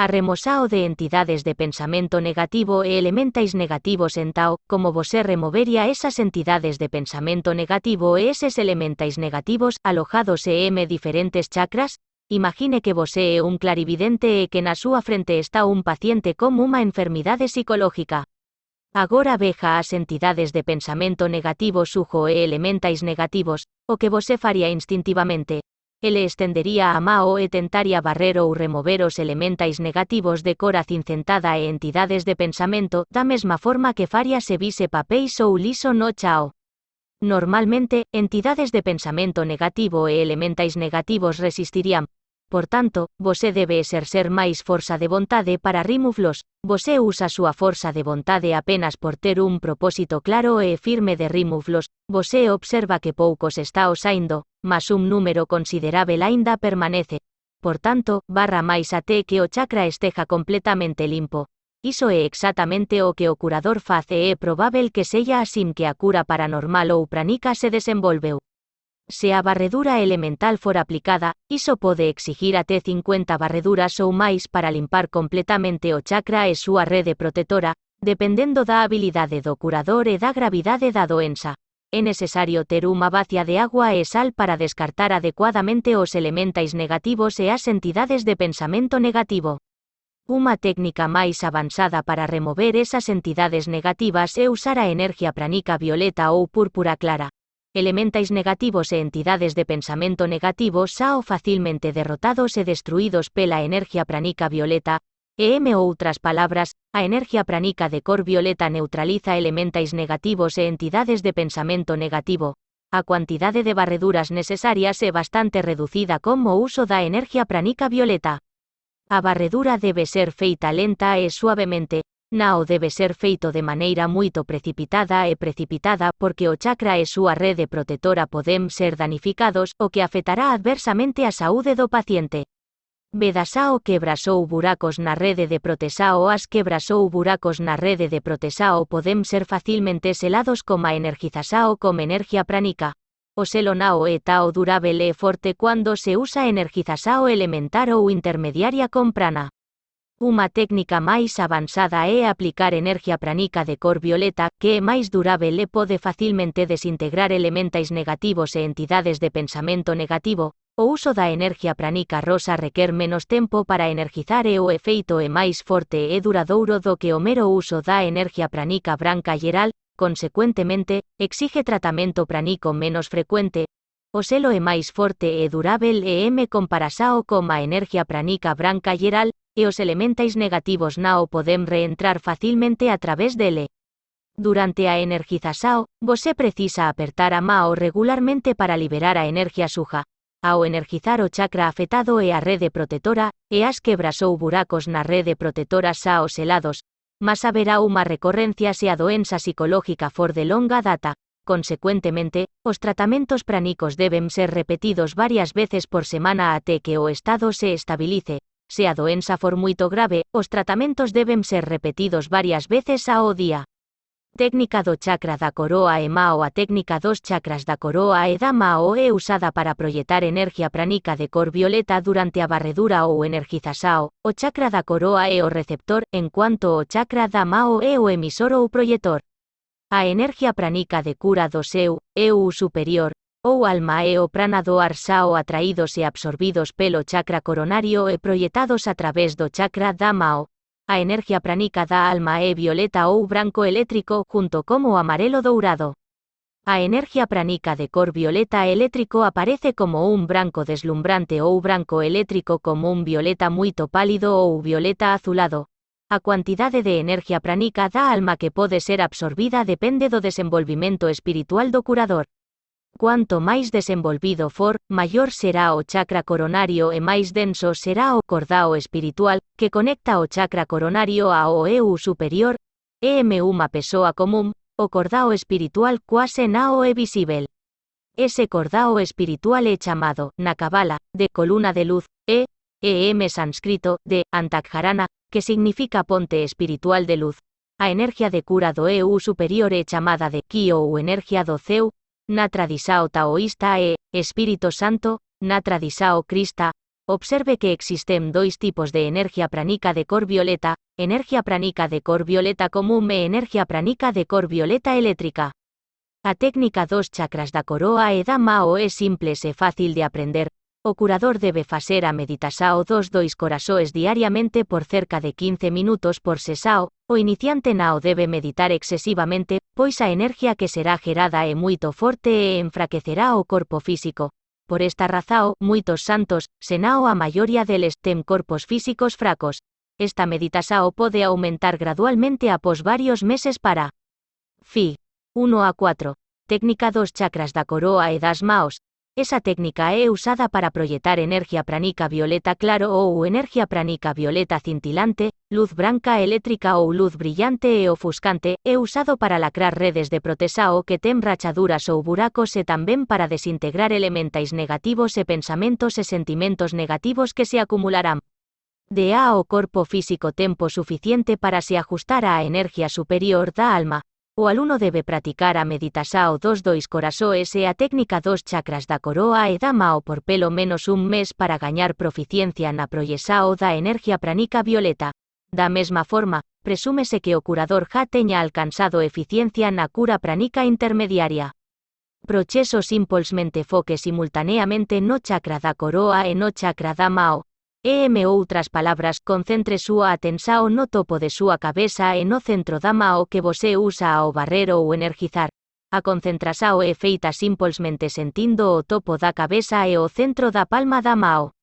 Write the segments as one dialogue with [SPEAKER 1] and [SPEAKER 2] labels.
[SPEAKER 1] A remosao de entidades de pensamento negativo e elementais negativos en Tao, como vosé removería esas entidades de pensamento negativo e eses elementais negativos alojados e m diferentes chakras? Imagine que vosé un clarividente e que na súa frente está un paciente con unha enfermidade psicológica. Agora veja as entidades de pensamento negativo sujo e elementais negativos, o que vosé faría instintivamente. Ele estendería a mao e tentaría barrer ou remover os elementais negativos de cora cincentada e entidades de pensamento, da mesma forma que faría se vise papéis ou liso no chao. Normalmente, entidades de pensamento negativo e elementais negativos resistirían, Por tanto, vosé debe exercer máis forza de vontade para rimuflos, vosé usa súa forza de vontade apenas por ter un propósito claro e firme de rimuflos, vosé observa que poucos está osaindo, mas un número considerável aínda permanece. Por tanto, barra máis até que o chakra esteja completamente limpo. Iso é exactamente o que o curador face e é probável que sella así que a cura paranormal ou pranica se desenvolveu. Se a barredura elemental for aplicada, iso pode exigir até 50 barreduras ou máis para limpar completamente o chakra e súa rede protectora, dependendo da habilidade do curador e da gravidade da doença. É necesario ter unha bacia de agua e sal para descartar adecuadamente os elementais negativos e as entidades de pensamento negativo. Unha técnica máis avanzada para remover esas entidades negativas é usar a enerxía pranica violeta ou púrpura clara elementais negativos e entidades de pensamento negativo sao facilmente derrotados e destruídos pela enerxía pranica violeta, e M outras palabras, a enerxía pranica de cor violeta neutraliza elementais negativos e entidades de pensamento negativo. A cuantidade de barreduras necesarias é bastante reducida como uso da enerxía pranica violeta. A barredura debe ser feita lenta e suavemente, Nao debe ser feito de maneira moito precipitada e precipitada porque o chakra e súa rede protectora poden ser danificados, o que afetará adversamente a saúde do paciente. Vedasao quebrasou buracos na rede de protesao As quebrasou buracos na rede de protesao poden ser facilmente selados coma energizasao como energia pránica. O selo nao é tao durable e forte cando se usa energizasao elementar ou intermediaria con prana. Unha técnica máis avanzada é aplicar enerxía pranica de cor violeta, que é máis durável e pode facilmente desintegrar elementais negativos e entidades de pensamento negativo. O uso da enerxía pranica rosa requer menos tempo para energizar e o efeito é máis forte e duradouro do que o mero uso da enerxía pranica branca geral, consecuentemente, exige tratamento pranico menos frecuente, O selo é máis forte e durável e M comparasao con a enerxía pranica branca geral, e os elementais negativos nao podem reentrar facilmente a través dele. Durante a energizasao, você precisa apertar a mao regularmente para liberar a enerxía suja. Ao energizar o chakra afetado e a rede protectora, e as quebras ou buracos na rede protectora xa os helados, mas haberá unha recorrencia se a doença psicológica for de longa data. Consecuentemente, os tratamentos pránicos deben ser repetidos varias veces por semana até que o estado se estabilice, Se a doenza for moito grave, os tratamentos deben ser repetidos varias veces ao día. Técnica do chakra da coroa e mao A técnica dos chakras da coroa e da mao é usada para proyectar enerxía pranica de cor violeta durante a barredura ou energizasao. O chakra da coroa é o receptor, en cuanto o chakra da mao é o emisor ou proyector. A enerxía pranica de cura do seu eu superior ou alma e o prana do ar sao atraídos e absorbidos pelo chakra coronario e proyectados a través do chakra da mao. A enerxía pranica da alma é violeta ou branco eléctrico junto como amarelo dourado. A enerxía pranica de cor violeta eléctrico aparece como un branco deslumbrante ou branco eléctrico como un violeta moito pálido ou violeta azulado. A cuantidade de enerxía pranica da alma que pode ser absorbida depende do desenvolvimento espiritual do curador. Cuanto máis desenvolvido for, maior será o chakra coronario e máis denso será o cordao espiritual, que conecta o chakra coronario ao eu superior, em unha persoa común, o cordao espiritual quase nao é visível. Ese cordao espiritual é chamado, na cabala, de coluna de luz, e, em sánscrito, de, antakharana, que significa ponte espiritual de luz. A enerxía de cura do eu superior é chamada de ki ou enerxía do ceu, na tradisao taoísta e, Espírito Santo, na tradisao crista, observe que existen dos tipos de energía pránica de cor violeta, energía pránica de cor violeta común e energía pránica de cor violeta eléctrica. A técnica dos chakras da coroa e da mao é simples e fácil de aprender. O curador debe facer a meditasao dos dois corazoes diariamente por cerca de 15 minutos por sesao, o iniciante nao debe meditar excesivamente, pois a energía que será gerada é moito forte e enfraquecerá o corpo físico. Por esta razao, moitos santos, senao a maioría deles, ten corpos físicos fracos. Esta meditasao pode aumentar gradualmente após varios meses para Fi. 1 a 4. Técnica dos chakras da coroa e das maos, esa técnica é usada para proyectar energía pránica violeta claro ou energía pránica violeta cintilante, luz branca eléctrica ou luz brillante e ofuscante, é usado para lacrar redes de protesao que ten rachaduras ou buracos e tamén para desintegrar elementais negativos e pensamentos e sentimentos negativos que se acumularán. De a o corpo físico tempo suficiente para se ajustar á energía superior da alma, o aluno debe practicar a meditasao dos dois corazoes e a técnica dos chakras da coroa e da mao por pelo menos un mes para gañar proficiencia na proyesao da energía pranica violeta. Da mesma forma, presúmese que o curador ja teña alcanzado eficiencia na cura pranica intermediaria. Procesos impulsmente foque simultaneamente no chakra da coroa e no chakra da mao, E outras palabras concentre súa atensao no topo de súa cabeza e no centro da mao que vosé usa ao barrer ou energizar. A concentrasao é feita simplemente sentindo o topo da cabeza e o centro da palma da mao.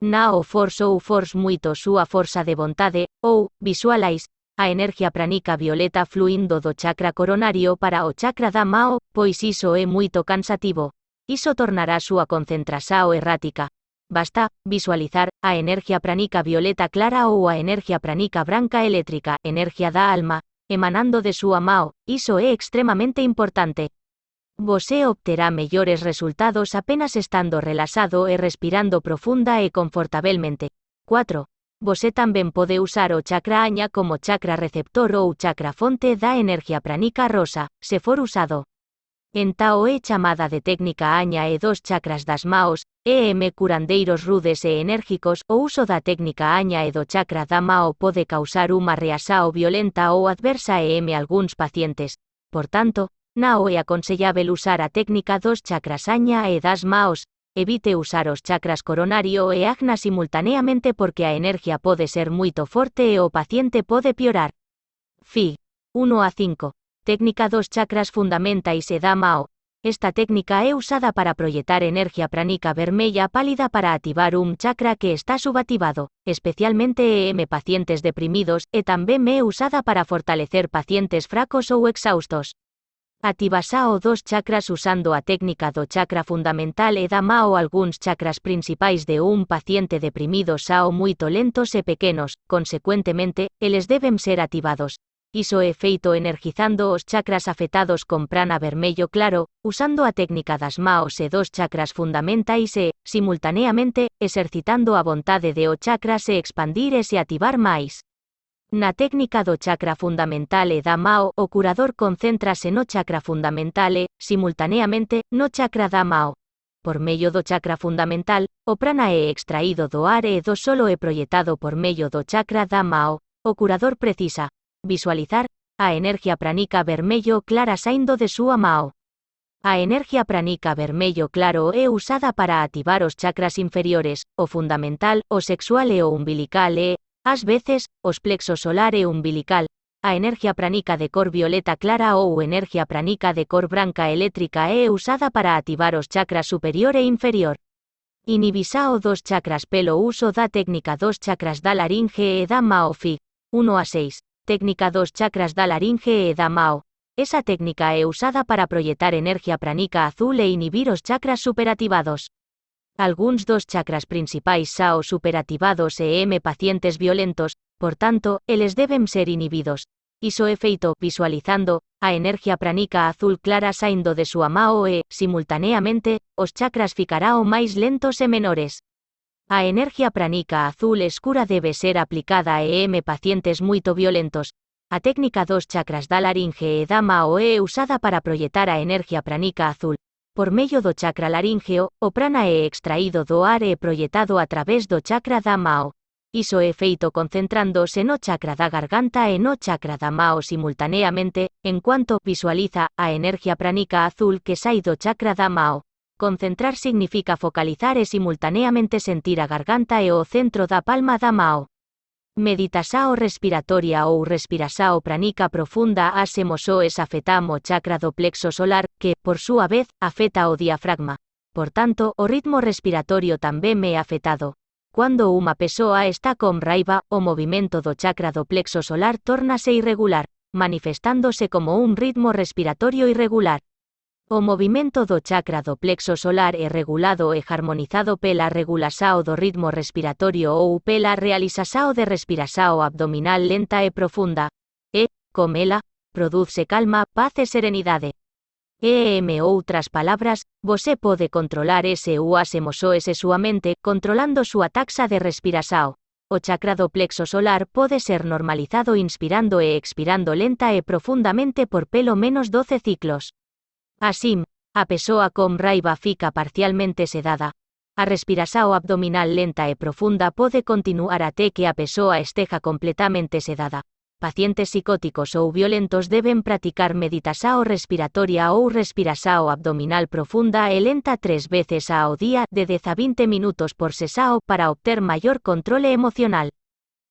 [SPEAKER 1] Na o force ou force moito súa forza de vontade, ou, visualize, a enerxía pranica violeta fluindo do chakra coronario para o chakra da mao, pois iso é moito cansativo. Iso tornará súa concentrasao errática, basta visualizar a energía pranica violeta clara ou a energía pranica branca eléctrica, energía da alma, emanando de súa mao, iso é extremamente importante. Você obterá mellores resultados apenas estando relaxado e respirando profunda e confortablemente. 4. Você tamén pode usar o chakra aña como chakra receptor ou chakra fonte da energía pranica rosa, se for usado. En Tao é chamada de técnica aña e dos chakras das maos, EM curandeiros rudes e enérgicos, o uso da técnica aña e do chakra da mao pode causar unha reasao violenta ou adversa EM algúns pacientes. Por tanto, nao é aconsellável usar a técnica dos chakras aña e das maos, evite usar os chakras coronario e agna simultaneamente porque a energía pode ser moito forte e o paciente pode piorar. Fi. 1 a 5. Técnica dos chakras fundamentais e da Mao. Esta técnica é usada para proyectar energía pránica vermella pálida para activar un chakra que está subativado, especialmente en pacientes deprimidos, e tamén é usada para fortalecer pacientes fracos ou exhaustos. Activasao dos chakras usando a técnica do chakra fundamental e da mao algúns chakras principais de un paciente deprimido sao moito lentos e pequenos, consecuentemente, eles deben ser activados, Iso é feito energizando os chakras afectados con prana vermello claro, usando a técnica das maos e dos chakras fundamentais e, simultaneamente, exercitando a vontade de o chakra se expandir e se activar máis. Na técnica do chakra fundamental e da mao, o curador concéntrase no chakra fundamental e, no chakra da mao. Por medio do chakra fundamental, o prana é extraído do ar e do solo é proyectado por medio do chakra da mao. O curador precisa, visualizar, a energía pranica vermello clara saindo de súa mao. A energía pranica vermello claro é usada para activar os chakras inferiores, o fundamental, o sexual e o umbilical e, ás veces, os plexos solar e umbilical. A energía pranica de cor violeta clara ou energía pranica de cor branca eléctrica é usada para activar os chakras superior e inferior. Inhibisao dos chakras pelo uso da técnica dos chakras da laringe e da maofi. 1 a 6 técnica dos chakras da laringe e da mao. Esa técnica é usada para proyectar energía pranica azul e inhibir os chakras superactivados. Alguns dos chakras principais sao superactivados e M pacientes violentos, por tanto, eles deben ser inhibidos. Iso é visualizando a energía pranica azul clara saindo de súa mao e, simultaneamente, os chakras ficarao máis lentos e menores. A energía pranica azul escura debe ser aplicada a EM pacientes moito violentos. A técnica dos chakras da laringe e da mao é usada para proyectar a energía pranica azul. por medio do chakra laríngeo, o prana é extraído do ar e proyectado a través do chakra da mao. Iso é feito concentrándose no chakra da garganta e no chakra da mao simultaneamente, en cuanto visualiza a energía pránica azul que sai do chakra da mao. Concentrar significa focalizar e simultaneamente sentir a garganta e o centro da palma da mao. Meditasao respiratoria ou respirasao pranica profunda es afetamo chakra do plexo solar, que, por súa vez, afeta o diafragma. Por tanto, o ritmo respiratorio tamén me é afetado. Cuando unha persoa está con raiva, o movimento do chakra do plexo solar tórnase irregular, manifestándose como un ritmo respiratorio irregular. O movimento do chakra do plexo solar é regulado e harmonizado pela regulação do ritmo respiratorio ou pela realização de respiração abdominal lenta e profunda. E, com ela, produce calma, paz e serenidade. E en outras palabras, você pode controlar ese ou as e súa mente, controlando súa taxa de respiração. O chakra do plexo solar pode ser normalizado inspirando e expirando lenta e profundamente por pelo menos 12 ciclos. Así, a persoa con raiva fica parcialmente sedada. A respiração abdominal lenta e profunda pode continuar até que a persoa esteja completamente sedada. Pacientes psicóticos ou violentos deben practicar meditação respiratoria ou respiração abdominal profunda e lenta tres veces ao día de 10 a 20 minutos por sesao para obter maior controle emocional.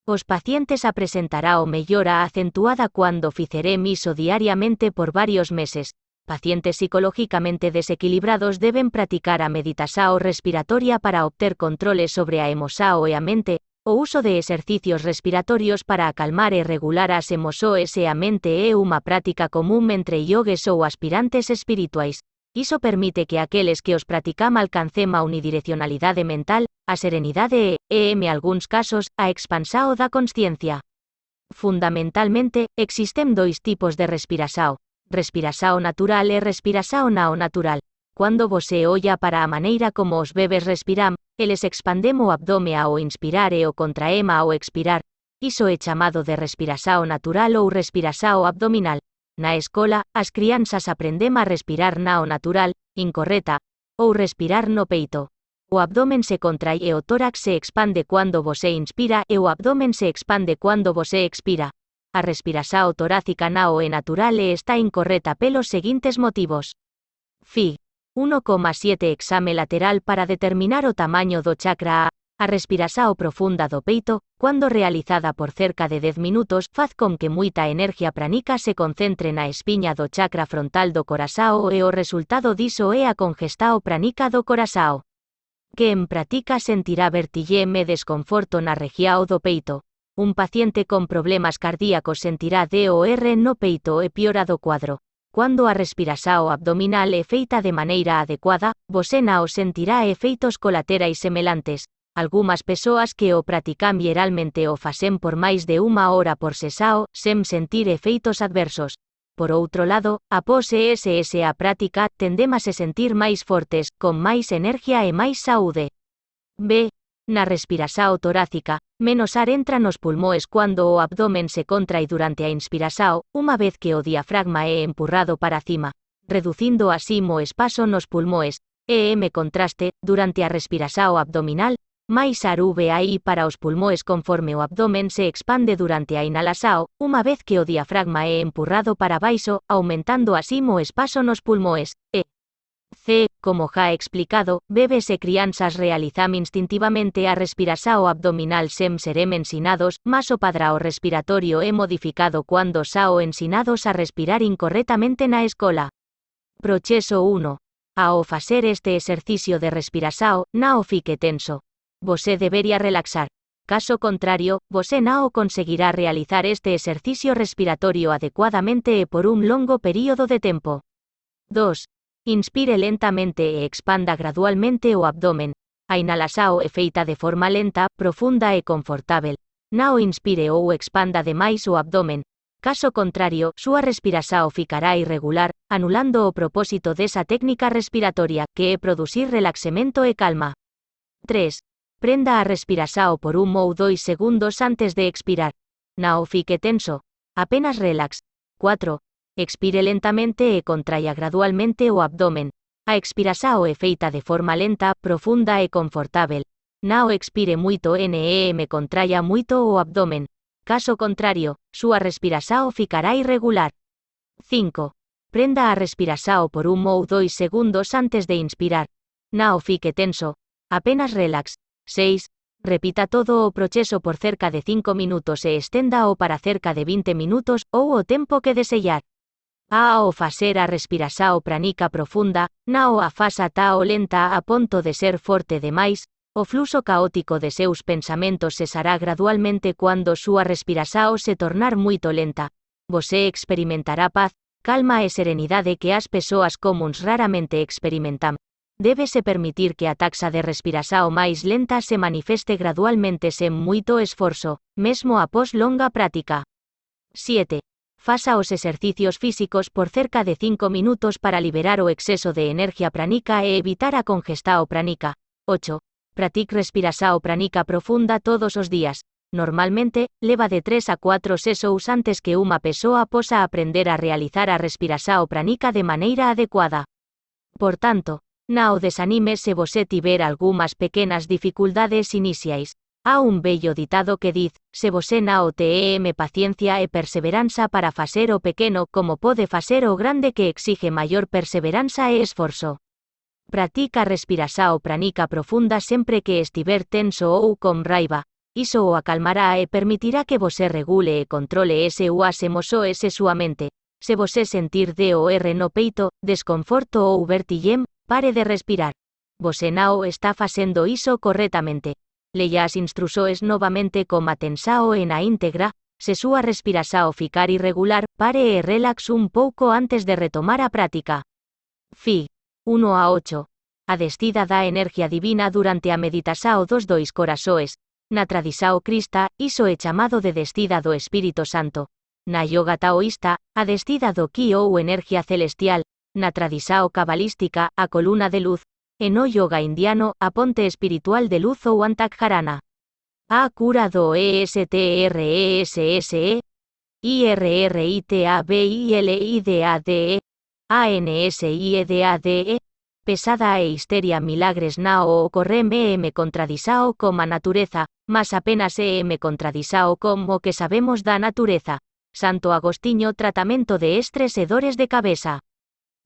[SPEAKER 1] Os pacientes apresentará o mellora acentuada cuando ficerem iso diariamente por varios meses, pacientes psicológicamente desequilibrados deben practicar a meditación respiratoria para obter controles sobre a emoção e a mente, o uso de exercicios respiratorios para acalmar e regular as emoções e a mente é unha práctica común entre yogues ou aspirantes espirituais. Iso permite que aqueles que os practicam alcancem a unidireccionalidade mental, a serenidade e, en algúns casos, a expansao da consciencia. Fundamentalmente, existen dois tipos de respiração natural e respirasao nao natural. Cuando você olla para a maneira como os bebes respiram, eles expandem o abdome ao inspirar e o contraema ao expirar. Iso é chamado de respirasao natural ou respirasao abdominal. Na escola, as crianças aprendem a respirar nao natural, incorreta, ou respirar no peito. O abdomen se contrae e o tórax se expande cuando você inspira e o abdomen se expande cuando você expira a respiração torácica nao e natural e está incorreta pelos seguintes motivos. Fig. 1,7 Exame lateral para determinar o tamaño do chakra A. A respiração profunda do peito, quando realizada por cerca de 10 minutos, faz com que muita energia pranica se concentre na espiña do chakra frontal do coração e o resultado diso é a congestao pranica do coração. Quen pratica sentirá vertilleme e desconforto na região do peito, un paciente con problemas cardíacos sentirá DOR no peito e piora do cuadro. Cuando a respirasao abdominal é feita de maneira adecuada, vosé o sentirá efeitos colaterais semelantes. Algúmas persoas que o practican vieralmente o fasen por máis de unha hora por sesao, sem sentir efeitos adversos. Por outro lado, após ESS a práctica, tendemos a sentir máis fortes, con máis energía e máis saúde. B. Na respirasao torácica, menos ar entra nos pulmóes cuando o abdomen se contrae durante a inspirasao, unha vez que o diafragma é empurrado para cima, reducindo así o espazo nos pulmóes, e m contraste, durante a respirasao abdominal, máis ar aí para os pulmóes conforme o abdomen se expande durante a inhalasao, unha vez que o diafragma é empurrado para baixo, aumentando así o espazo nos pulmóes, e Como ja explicado, bebes e crianzas realizam instintivamente a respirasao abdominal sem serem ensinados, mas o padrao respiratorio é modificado cuando sao ensinados a respirar incorrectamente na escola. Proceso 1. Ao facer este exercicio de respirasao, nao fique tenso. Você debería relaxar. Caso contrario, você nao conseguirá realizar este exercicio respiratorio adecuadamente e por un longo período de tempo. 2. Inspire lentamente e expanda gradualmente o abdomen. A inhalasao é feita de forma lenta, profunda e confortável. Nao inspire ou expanda demais o abdomen. Caso contrario, súa respirasao ficará irregular, anulando o propósito desa técnica respiratoria, que é producir relaxamento e calma. 3. Prenda a respirasao por un ou dois segundos antes de expirar. Nao fique tenso. Apenas relax. 4. Expire lentamente e contraia gradualmente o abdomen. A expirasao é feita de forma lenta, profunda e confortável. Nao expire moito NEM contraia moito o abdomen. Caso contrario, súa respirasao ficará irregular. 5. Prenda a respirasao por un ou dois segundos antes de inspirar. Nao fique tenso. Apenas relax. 6. Repita todo o proceso por cerca de 5 minutos e estenda o para cerca de 20 minutos, ou o tempo que desellar. A ao facer a respirasao pranica profunda, nao a fasa tao lenta a ponto de ser forte demais, o fluxo caótico de seus pensamentos cesará gradualmente cuando súa respirasao se tornar moito lenta. Vosé experimentará paz, calma e serenidade que as persoas comuns raramente experimentam. Débese permitir que a taxa de respirasao máis lenta se manifeste gradualmente sen moito esforzo, mesmo após longa práctica. 7. Fasa os exercicios físicos por cerca de 5 minutos para liberar o exceso de energía pranica e evitar a congestao pranica. 8. Pratic respirasao pranica profunda todos os días. Normalmente, leva de 3 a 4 sesous antes que unha persoa posa aprender a realizar a respirasao pranica de maneira adecuada. Por tanto, nao desanime se vosé tiver algunhas pequenas dificultades iniciais. Há un bello ditado que diz, se vosé nao tem paciencia e perseveranza para facer o pequeno como pode facer o grande que exige maior perseveranza e esforzo. Pratica respirasao pranica profunda sempre que estiver tenso ou con raiva. Iso o acalmará e permitirá que vosé regule e controle ese emoções e súa mente. Se vosé sentir DOR no peito, desconforto ou vertillem, pare de respirar. Vosé nao está facendo iso correctamente leia as instrusoes novamente coma tensao e na íntegra, se súa respirasao ficar irregular, pare e relax un pouco antes de retomar a práctica. Fi. 1 a 8. A destida da energía divina durante a meditasao dos dois corazoes. Na tradisao crista, iso é chamado de destida do Espírito Santo. Na yoga taoísta, a destida do ki ou energía celestial. Na tradisao cabalística, a coluna de luz, en no yoga indiano, a ponte espiritual de luz ou antakharana. A cura do ESTRESSE, IRRITABILIDADE, ANSIEDADE, pesada e histeria milagres nao ocorrem em contradisao como natureza, mas apenas em contradisao como que sabemos da natureza. Santo Agostinho tratamento de estres e dores de cabeza.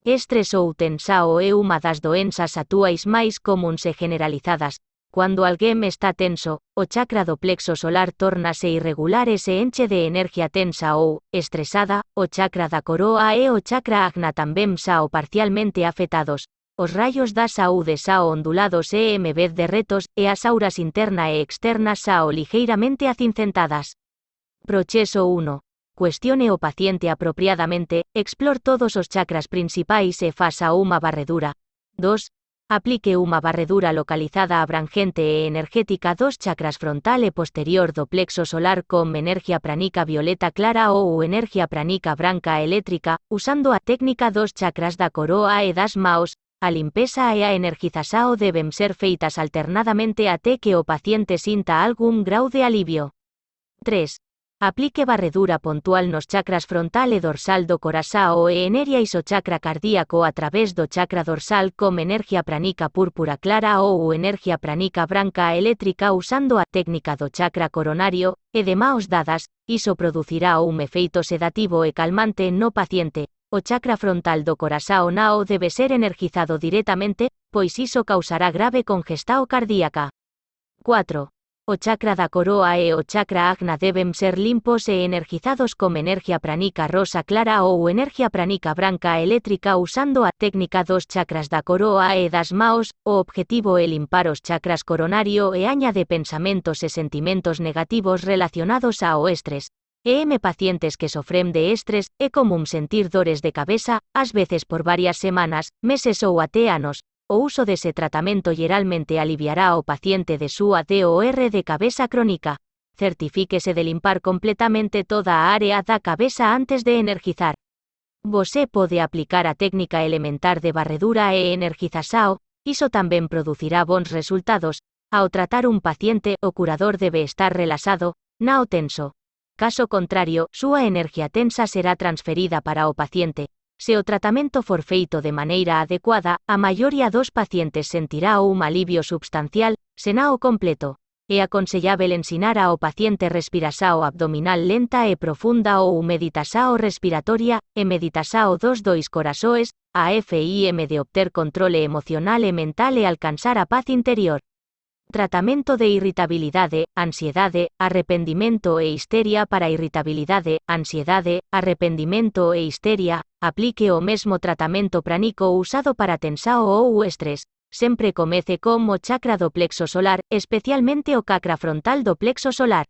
[SPEAKER 1] Estres ou tensao é unha das doenzas atuais máis comuns e generalizadas. Cando alguén está tenso, o chakra do plexo solar tórnase irregular e se enche de enerxía tensa ou, estresada, o chakra da coroa e o chakra agna tamén sao parcialmente afetados. Os rayos da saúde sao ondulados e en vez de retos, e as auras interna e externa sao ligeiramente acincentadas. Proceso 1. Cuestione o paciente apropiadamente, explore todos os chakras principais e faça unha barredura. 2. Aplique unha barredura localizada abrangente e energética dos chakras frontal e posterior do plexo solar con energía pranica violeta clara ou energía pranica branca eléctrica, usando a técnica dos chakras da coroa e das maos, a limpeza e a energização deben ser feitas alternadamente até que o paciente sinta algún grau de alivio. 3. Aplique barredura puntual nos chakras frontal e dorsal do corazao e eneria iso chakra cardíaco a través do chakra dorsal como energía pranica púrpura clara ou energía pranica branca eléctrica usando a técnica do chakra coronario, e de maos dadas, iso producirá un efeito sedativo e calmante no paciente. O chakra frontal do corazao nao debe ser energizado directamente, pois iso causará grave congestao cardíaca. 4. O chakra da coroa e o chakra agna deben ser limpos e energizados con energía pranica rosa clara ou energía pranica branca eléctrica usando a técnica dos chakras da coroa e das maos, o objetivo é limpar os chakras coronario e añade pensamentos e sentimentos negativos relacionados ao estrés. E M pacientes que sofrem de estrés, é común sentir dores de cabeza, ás veces por varias semanas, meses ou até anos, o uso dese tratamento geralmente aliviará ao paciente de súa DOR de cabeza crónica. Certifíquese de limpar completamente toda área da cabeza antes de energizar. Vosé pode aplicar a técnica elementar de barredura e energização, iso tamén producirá bons resultados. Ao tratar un paciente, o curador debe estar relaxado, nao tenso. Caso contrario, súa energía tensa será transferida para o paciente, Se o tratamento for feito de maneira adecuada, a maioría dos pacientes sentirá un alivio substancial, sena o completo. É aconsellável ensinar ao paciente respiração abdominal lenta e profunda ou meditação respiratoria, e meditação dos dois corazoes, a FIM de obter controle emocional e mental e alcanzar a paz interior. Tratamento de irritabilidade, ansiedade, arrependimento e histeria para irritabilidade, ansiedade, arrependimento e histeria, aplique o mesmo tratamento pránico usado para tensao ou estrés, sempre comece como chakra do plexo solar, especialmente o chakra frontal do plexo solar.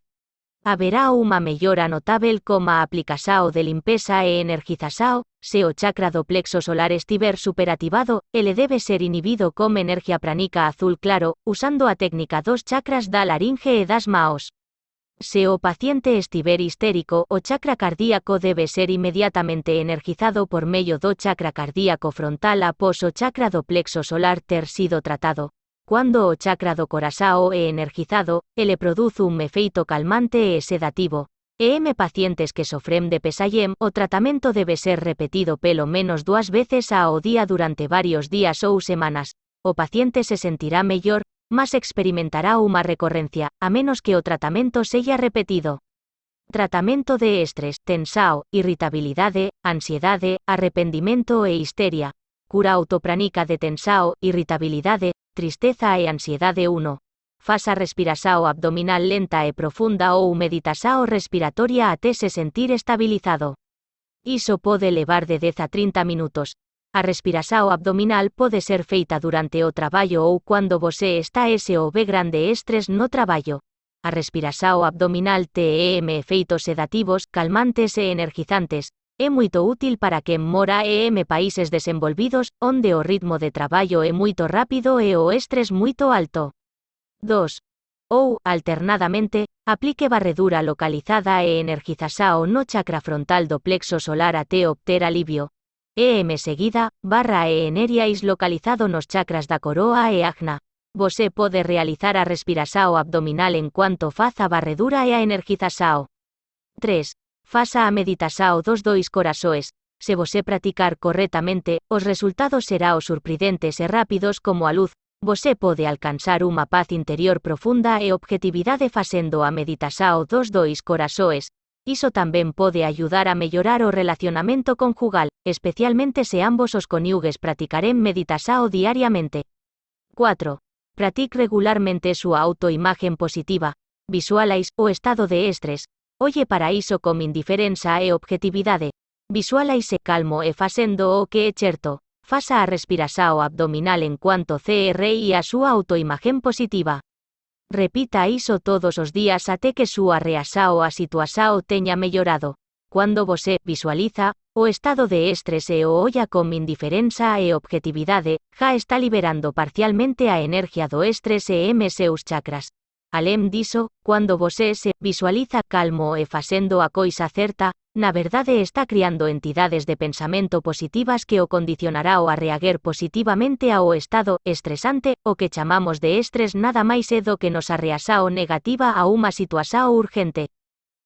[SPEAKER 1] Haberá unha mellora notável como a de limpeza e energização, se o chakra do plexo solar estiver superativado, ele debe ser inhibido como energia pranica azul claro, usando a técnica dos chakras da laringe e das maos. Se o paciente estiver histérico, o chakra cardíaco debe ser inmediatamente energizado por medio do chakra cardíaco frontal após o chakra do plexo solar ter sido tratado. Cuando o chakra do corazao é energizado, ele produce un efeito calmante e sedativo. E M pacientes que sofrem de pesallem, o tratamento debe ser repetido pelo menos dúas veces ao día durante varios días ou semanas. O paciente se sentirá mellor, más experimentará unha recorrencia, a menos que o tratamento sella repetido. Tratamento de estrés, tensao, irritabilidade, ansiedade, arrependimento e histeria. Cura autopránica de tensao, irritabilidade, tristeza e ansiedade 1. Fasa respirasao abdominal lenta e profunda ou meditasao respiratoria até se sentir estabilizado. Iso pode levar de 10 a 30 minutos. A respirasao abdominal pode ser feita durante o traballo ou cando vosé está ese o B grande estrés no traballo. A respirasao abdominal TEM efeitos sedativos, calmantes e energizantes, é moito útil para quen mora e em países desenvolvidos, onde o ritmo de traballo é moito rápido e o estrés moito alto. 2. Ou, alternadamente, aplique barredura localizada e energização no chakra frontal do plexo solar até obter alivio. EM seguida, barra e eneriais localizado nos chakras da coroa e agna. Você pode realizar a respiração abdominal en cuanto faza a barredura e a energização. 3. Faça a meditação dos dois corazoes. Se você praticar corretamente, os resultados serão surpreendentes e rápidos como a luz. Você pode alcançar uma paz interior profunda e objetividade facendo a meditação dos dois corazoes, Iso tamén pode ayudar a mellorar o relacionamento conjugal, especialmente se ambos os coniugues practicarem meditasao diariamente. 4. Pratique regularmente súa autoimagen positiva. Visualize o estado de estrés. Oye para iso con indiferenza e objetividade. Visualize calmo e facendo o que é certo. Fasa a respirasao abdominal en cuanto CRI a súa autoimagen positiva. Repita iso todos os días até que súa reasao a situação teña mellorado. Cuando você visualiza o estado de estrés e o olla con indiferenza e objetividade, ja está liberando parcialmente a energia do estrés e M seus chakras. Além diso, cuando você se visualiza calmo e facendo a coisa certa, na verdade está criando entidades de pensamento positivas que o condicionará o a reaguer positivamente ao estado estresante, o que chamamos de estrés nada máis é do que nos arreasao negativa a unha situación urgente.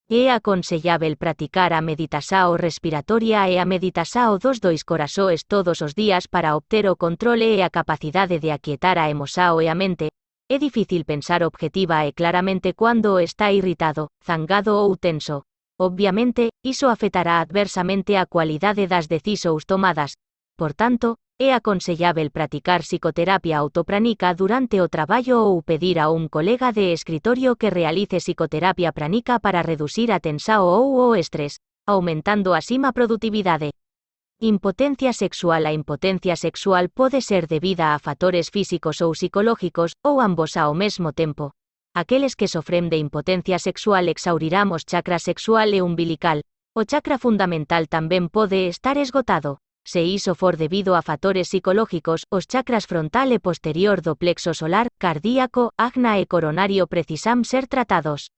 [SPEAKER 1] É aconsellável practicar a meditação respiratoria e a meditação dos dois corazoes todos os días para obter o controle e a capacidade de aquietar a emoção e a mente. É difícil pensar objetiva e claramente cuando está irritado, zangado ou tenso. Obviamente, iso afetará adversamente a cualidade das decisóns tomadas. Por tanto, é aconsellável practicar psicoterapia autopránica durante o traballo ou pedir a un colega de escritorio que realice psicoterapia pránica para reducir a tensao o estrés, aumentando así a produtividade. Impotencia sexual A impotencia sexual pode ser debida a fatores físicos ou psicológicos, ou ambos ao mesmo tempo aqueles que sofrem de impotencia sexual exaurirán os chakra sexual e umbilical. O chakra fundamental tamén pode estar esgotado. Se iso for debido a fatores psicológicos, os chakras frontal e posterior do plexo solar, cardíaco, agna e coronario precisan ser tratados.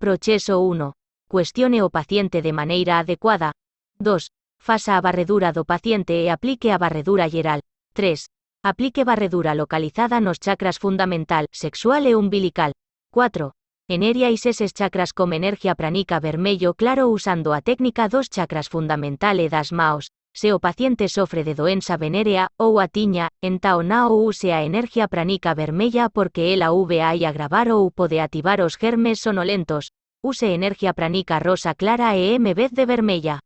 [SPEAKER 1] Proceso 1. Cuestione o paciente de maneira adecuada. 2. Faça a barredura do paciente e aplique a barredura geral. 3. Aplique barredura localizada nos chakras fundamental, sexual e umbilical. 4. Eneríais eses chakras como energia pranica vermello claro usando a técnica dos chakras fundamental e das maos. se o paciente sofre de doença venérea ou a tiña, entao nao use a energia pranica vermella porque ela vai agravar ou pode ativar os germes sonolentos, use energia pranica rosa clara e m vez de vermella.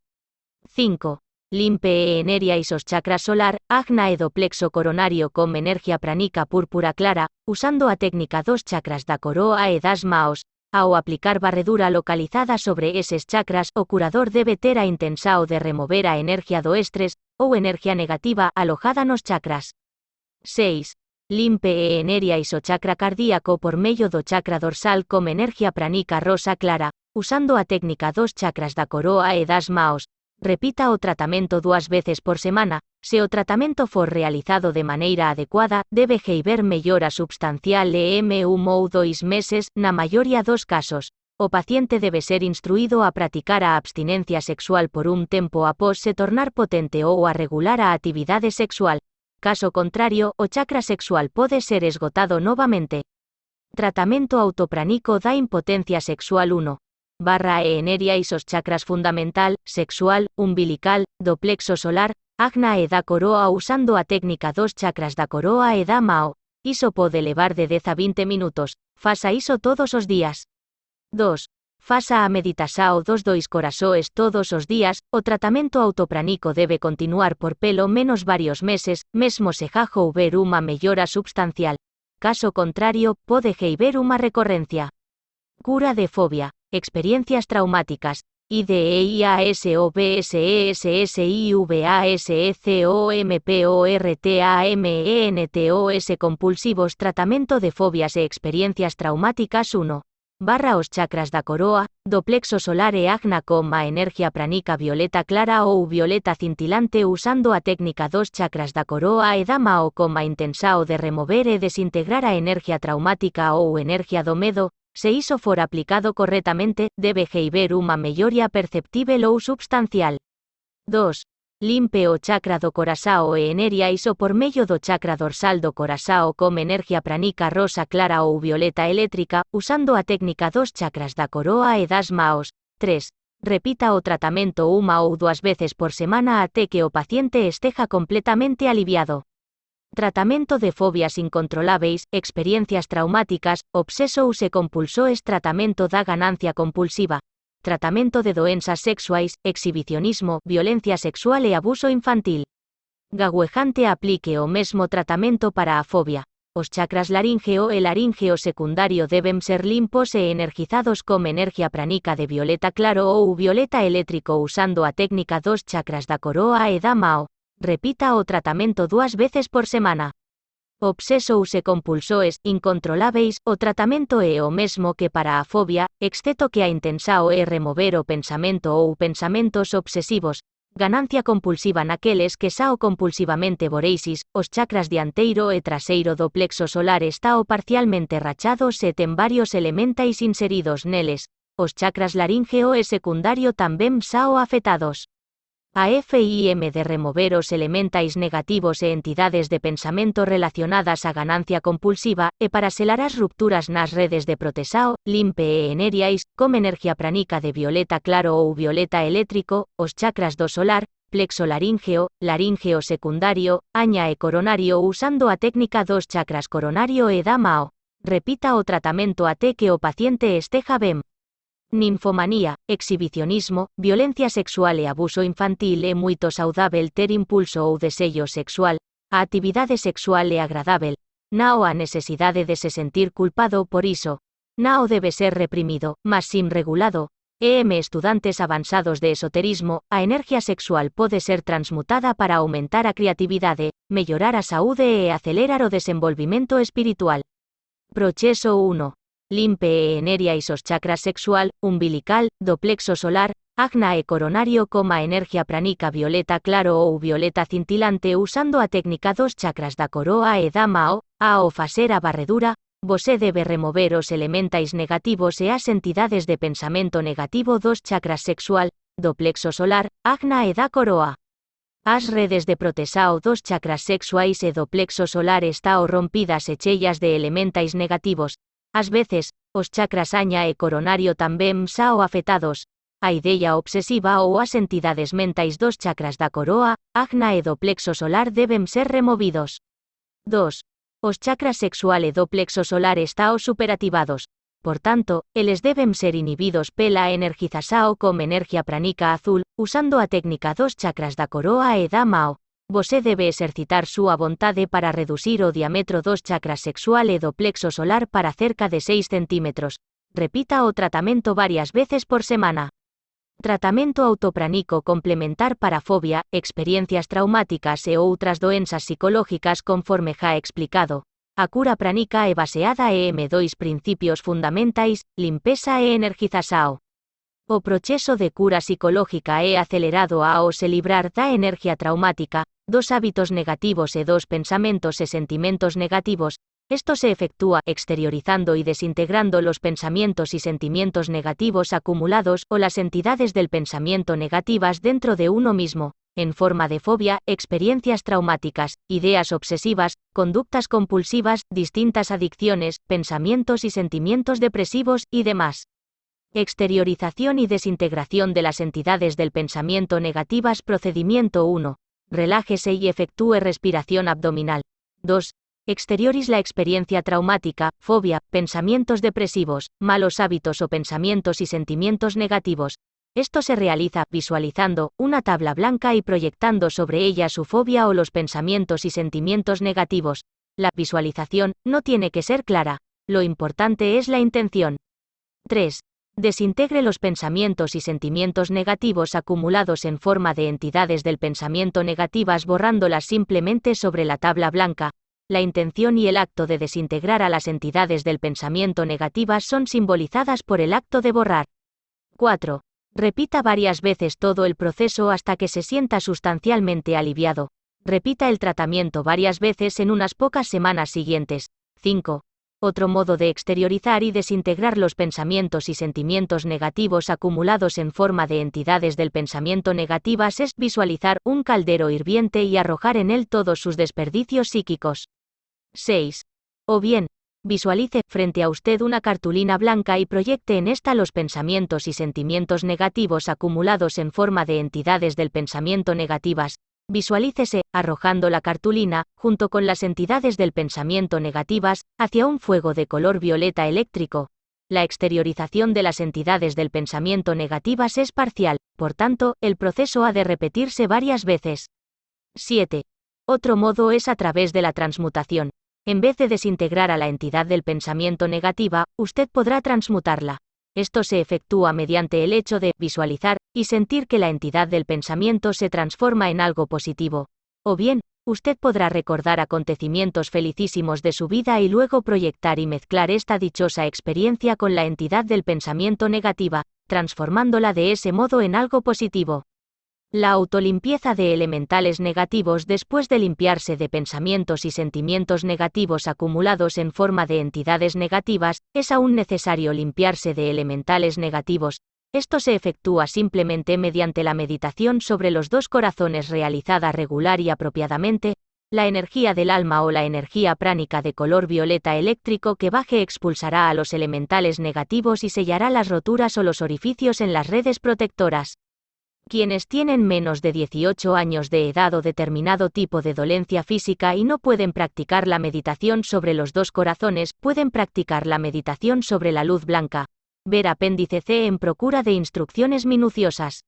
[SPEAKER 1] 5. Limpe eneria isos chakras solar, agna e do plexo coronario con energia pranica púrpura clara, usando a técnica dos chakras da coroa e das maos, Ao aplicar barredura localizada sobre eses chakras, o curador debe ter a intensao de remover a energia do estrés, ou energia negativa alojada nos chakras. 6. Limpe e eneria iso chakra cardíaco por medio do chakra dorsal com energia pranica rosa clara, usando a técnica dos chakras da coroa e das maos, repita o tratamento dúas veces por semana, se o tratamento for realizado de maneira adecuada, debe geiber mellora substancial e M1 ou dois meses, na maioría dos casos. O paciente debe ser instruído a practicar a abstinencia sexual por un tempo após se tornar potente ou a regular a actividade sexual. Caso contrario, o chakra sexual pode ser esgotado novamente. Tratamento autopránico da impotencia sexual 1 barra eneria isos chakras fundamental, sexual, umbilical, do plexo solar, agna e da coroa usando a técnica dos chakras da coroa e da mao. Iso pode levar de 10 a 20 minutos, fasa iso todos os días. 2. Fasa a meditasao dos dois corazoes todos os días, o tratamento autopránico debe continuar por pelo menos varios meses, mesmo se jajo houber unha mellora substancial. Caso contrario, pode geiber unha recorrencia. Cura de fobia experiencias traumáticas, IDEIASOBSESSIVASECOMPORTAMENTOS compulsivos tratamento de fobias e experiencias traumáticas 1. Barra os chakras da coroa, do plexo solar e agna con a energia pranica violeta clara ou violeta cintilante usando a técnica dos chakras da coroa e dama o con a intensao de remover e desintegrar a energia traumática ou energia do medo, Se iso for aplicado correctamente, debe geiber unha melloria perceptível ou substancial. 2. Limpe o chakra do corasao e eneria iso por medio do chakra dorsal do corasao com energia pranica rosa clara ou violeta eléctrica, usando a técnica dos chakras da coroa e das maos. 3. Repita o tratamento unha ou dúas veces por semana até que o paciente esteja completamente aliviado tratamento de fobias incontroláveis, experiencias traumáticas, obseso se compulsóes tratamento da ganancia compulsiva, tratamento de doenzas sexuais, exhibicionismo, violencia sexual e abuso infantil. Gaguejante aplique o mesmo tratamento para a fobia. Os chakras laríngeo e laríngeo secundario deben ser limpos e energizados con energia pranica de violeta claro ou violeta eléctrico usando a técnica dos chakras da coroa e da mao, repita o tratamento dúas veces por semana. Obseso ou se compulsoes incontroláveis, o tratamento é o mesmo que para a fobia, exceto que a intensao é remover o pensamento ou pensamentos obsesivos, ganancia compulsiva naqueles que sao compulsivamente voreisis, os chakras dianteiro e traseiro do plexo solar está o parcialmente rachados e ten varios elementais inseridos neles, os chakras laríngeo e secundario tamén sao afetados. A FIM de remover os elementais negativos e entidades de pensamento relacionadas á ganancia compulsiva, e para selar as rupturas nas redes de protesao, limpe e eneriais, com energía pranica de violeta claro ou violeta eléctrico, os chakras do solar, plexo laríngeo, laríngeo secundario, aña e coronario usando a técnica dos chakras coronario e da mao. Repita o tratamento até que o paciente esteja ben. Ninfomanía, exhibicionismo, violencia sexual e abuso infantil é moito saudável ter impulso ou desello sexual, a actividade sexual é agradável, nao a necesidade de se sentir culpado por iso, nao debe ser reprimido, mas sim regulado, EM estudantes avanzados de esoterismo, a enerxía sexual pode ser transmutada para aumentar a creatividade, mellorar a saúde e acelerar o desenvolvimento espiritual. Proceso 1 limpe e eneria isos chakras sexual, umbilical, do plexo solar, agna e coronario coma energia pranica violeta claro ou violeta cintilante usando a técnica dos chakras da coroa e da mao, a o facer a barredura, você debe remover os elementais negativos e as entidades de pensamento negativo dos chakras sexual, do plexo solar, agna e da coroa. As redes de protesao dos chakras sexuais e do plexo solar está o rompidas e de elementais negativos, Ás veces, os chakras aña e coronario tamén sao afetados, a ideia obsesiva ou as entidades mentais dos chakras da coroa, agna e do plexo solar deben ser removidos. 2. Os chakras sexual e do plexo solar os superativados. Por tanto, eles deben ser inhibidos pela energização com energia pranica azul, usando a técnica dos chakras da coroa e da mao. Você debe exercitar súa vontade para reducir o diámetro dos chakras sexual e do plexo solar para cerca de 6 centímetros. Repita o tratamento varias veces por semana. Tratamento autopranico complementar para fobia, experiencias traumáticas e outras doenzas psicológicas conforme já explicado. A cura pranica é baseada em M2 principios fundamentais, limpeza e energização. O proceso de cura psicológica é acelerado ao se librar da energia traumática, dos hábitos negativos e dos pensamentos e sentimentos negativos, esto se efectúa exteriorizando y desintegrando los pensamientos y sentimientos negativos acumulados o las entidades del pensamiento negativas dentro de uno mismo, en forma de fobia, experiencias traumáticas, ideas obsesivas, conductas compulsivas, distintas adicciones, pensamientos y sentimientos depresivos, y demás. Exteriorización y desintegración de las entidades del pensamiento negativas Procedimiento 1. Relájese y efectúe respiración abdominal. 2. Exterioris la experiencia traumática, fobia, pensamientos depresivos, malos hábitos o pensamientos y sentimientos negativos. Esto se realiza visualizando una tabla blanca y proyectando sobre ella su fobia o los pensamientos y sentimientos negativos. La visualización no tiene que ser clara. Lo importante es la intención. 3. Desintegre los pensamientos y sentimientos negativos acumulados en forma de entidades del pensamiento negativas borrándolas simplemente sobre la tabla blanca, la intención y el acto de desintegrar a las entidades del pensamiento negativas son simbolizadas por el acto de borrar. 4. Repita varias veces todo el proceso hasta que se sienta sustancialmente aliviado. Repita el tratamiento varias veces en unas pocas semanas siguientes. 5. Otro modo de exteriorizar y desintegrar los pensamientos y sentimientos negativos acumulados en forma de entidades del pensamiento negativas es visualizar un caldero hirviente y arrojar en él todos sus desperdicios psíquicos. 6. O bien, visualice frente a usted una cartulina blanca y proyecte en esta los pensamientos y sentimientos negativos acumulados en forma de entidades del pensamiento negativas. Visualícese, arrojando la cartulina, junto con las entidades del pensamiento negativas, hacia un fuego de color violeta eléctrico. La exteriorización de las entidades del pensamiento negativas es parcial, por tanto, el proceso ha de repetirse varias veces. 7. Otro modo es a través de la transmutación. En vez de desintegrar a la entidad del pensamiento negativa, usted podrá transmutarla. Esto se efectúa mediante el hecho de visualizar y sentir que la entidad del pensamiento se transforma en algo positivo. O bien, usted podrá recordar acontecimientos felicísimos de su vida y luego proyectar y mezclar esta dichosa experiencia con la entidad del pensamiento negativa, transformándola de ese modo en algo positivo. La autolimpieza de elementales negativos después de limpiarse de pensamientos y sentimientos negativos acumulados en forma de entidades negativas, es aún necesario limpiarse de elementales negativos. Esto se efectúa simplemente mediante la meditación sobre los dos corazones realizada regular y apropiadamente, la energía del alma o la energía pránica de color violeta eléctrico que baje expulsará a los elementales negativos y sellará las roturas o los orificios en las redes protectoras. Quienes tienen menos de 18 años de edad o determinado tipo de dolencia física y no pueden practicar la meditación sobre los dos corazones, pueden practicar la meditación sobre la luz blanca. Ver apéndice C en procura de instrucciones minuciosas.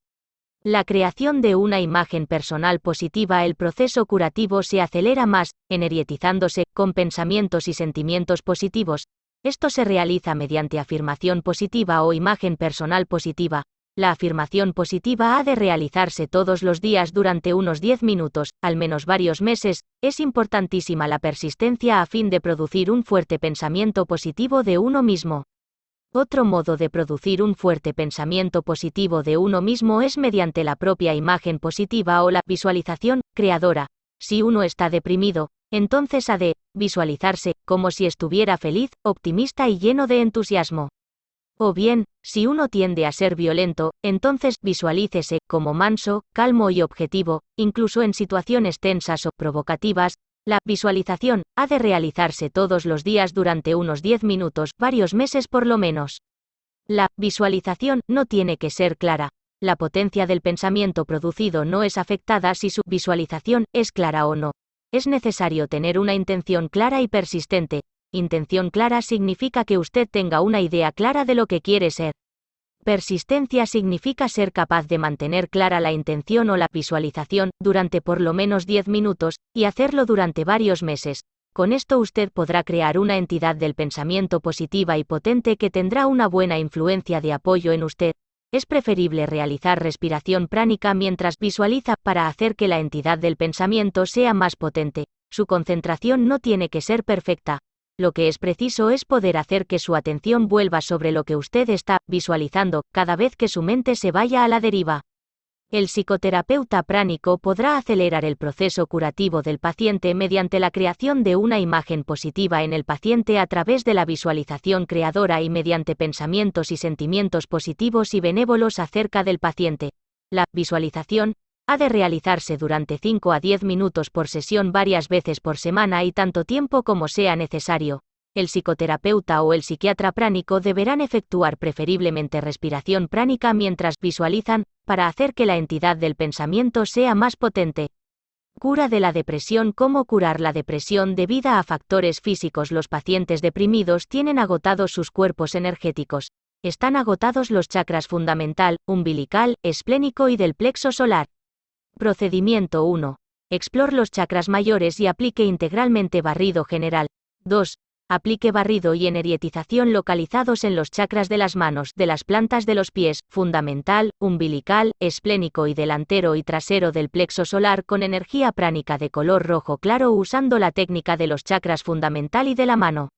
[SPEAKER 1] La creación de una imagen personal positiva El proceso curativo se acelera más, energietizándose, con pensamientos y sentimientos positivos. Esto se realiza mediante afirmación positiva o imagen personal positiva, la afirmación positiva ha de realizarse todos los días durante unos 10 minutos, al menos varios meses, es importantísima la persistencia a fin de producir un fuerte pensamiento positivo de uno mismo. Otro modo de producir un fuerte pensamiento positivo de uno mismo es mediante la propia imagen positiva o la visualización creadora. Si uno está deprimido, entonces ha de visualizarse como si estuviera feliz, optimista y lleno de entusiasmo. O bien, si uno tiende a ser violento, entonces visualícese como manso, calmo y objetivo, incluso en situaciones tensas o provocativas. La visualización ha de realizarse todos los días durante unos 10 minutos, varios meses por lo menos. La visualización no tiene que ser clara. La potencia del pensamiento producido no es afectada si su visualización es clara o no. Es necesario tener una intención clara y persistente. Intención clara significa que usted tenga una idea clara de lo que quiere ser. Persistencia significa ser capaz de mantener clara la intención o la visualización durante por lo menos 10 minutos, y hacerlo durante varios meses. Con esto usted podrá crear una entidad del pensamiento positiva y potente que tendrá una buena influencia de apoyo en usted. Es preferible realizar respiración pránica mientras visualiza para hacer que la entidad del pensamiento sea más potente. Su concentración no tiene que ser perfecta, lo que es preciso es poder hacer que su atención vuelva sobre lo que usted está visualizando cada vez que su mente se vaya a la deriva. El psicoterapeuta pránico podrá acelerar el proceso curativo del paciente mediante la creación de una imagen positiva en el paciente a través de la visualización creadora y mediante pensamientos y sentimientos positivos y benévolos acerca del paciente. La visualización ha de realizarse durante 5 a 10 minutos por sesión varias veces por semana y tanto tiempo como sea necesario. El psicoterapeuta o el psiquiatra pránico deberán efectuar preferiblemente respiración pránica mientras visualizan, para hacer que la entidad del pensamiento sea más potente. Cura de la depresión ¿Cómo curar la depresión debida a factores físicos? Los pacientes deprimidos tienen agotados sus cuerpos energéticos. Están agotados los chakras fundamental, umbilical, esplénico y del plexo solar. Procedimiento 1. Explore los chakras mayores y aplique integralmente barrido general. 2. Aplique barrido y energietización localizados en los chakras de las manos, de las plantas de los pies, fundamental, umbilical, esplénico y delantero y trasero del plexo solar con energía pránica de color rojo claro usando la técnica de los chakras fundamental y de la mano.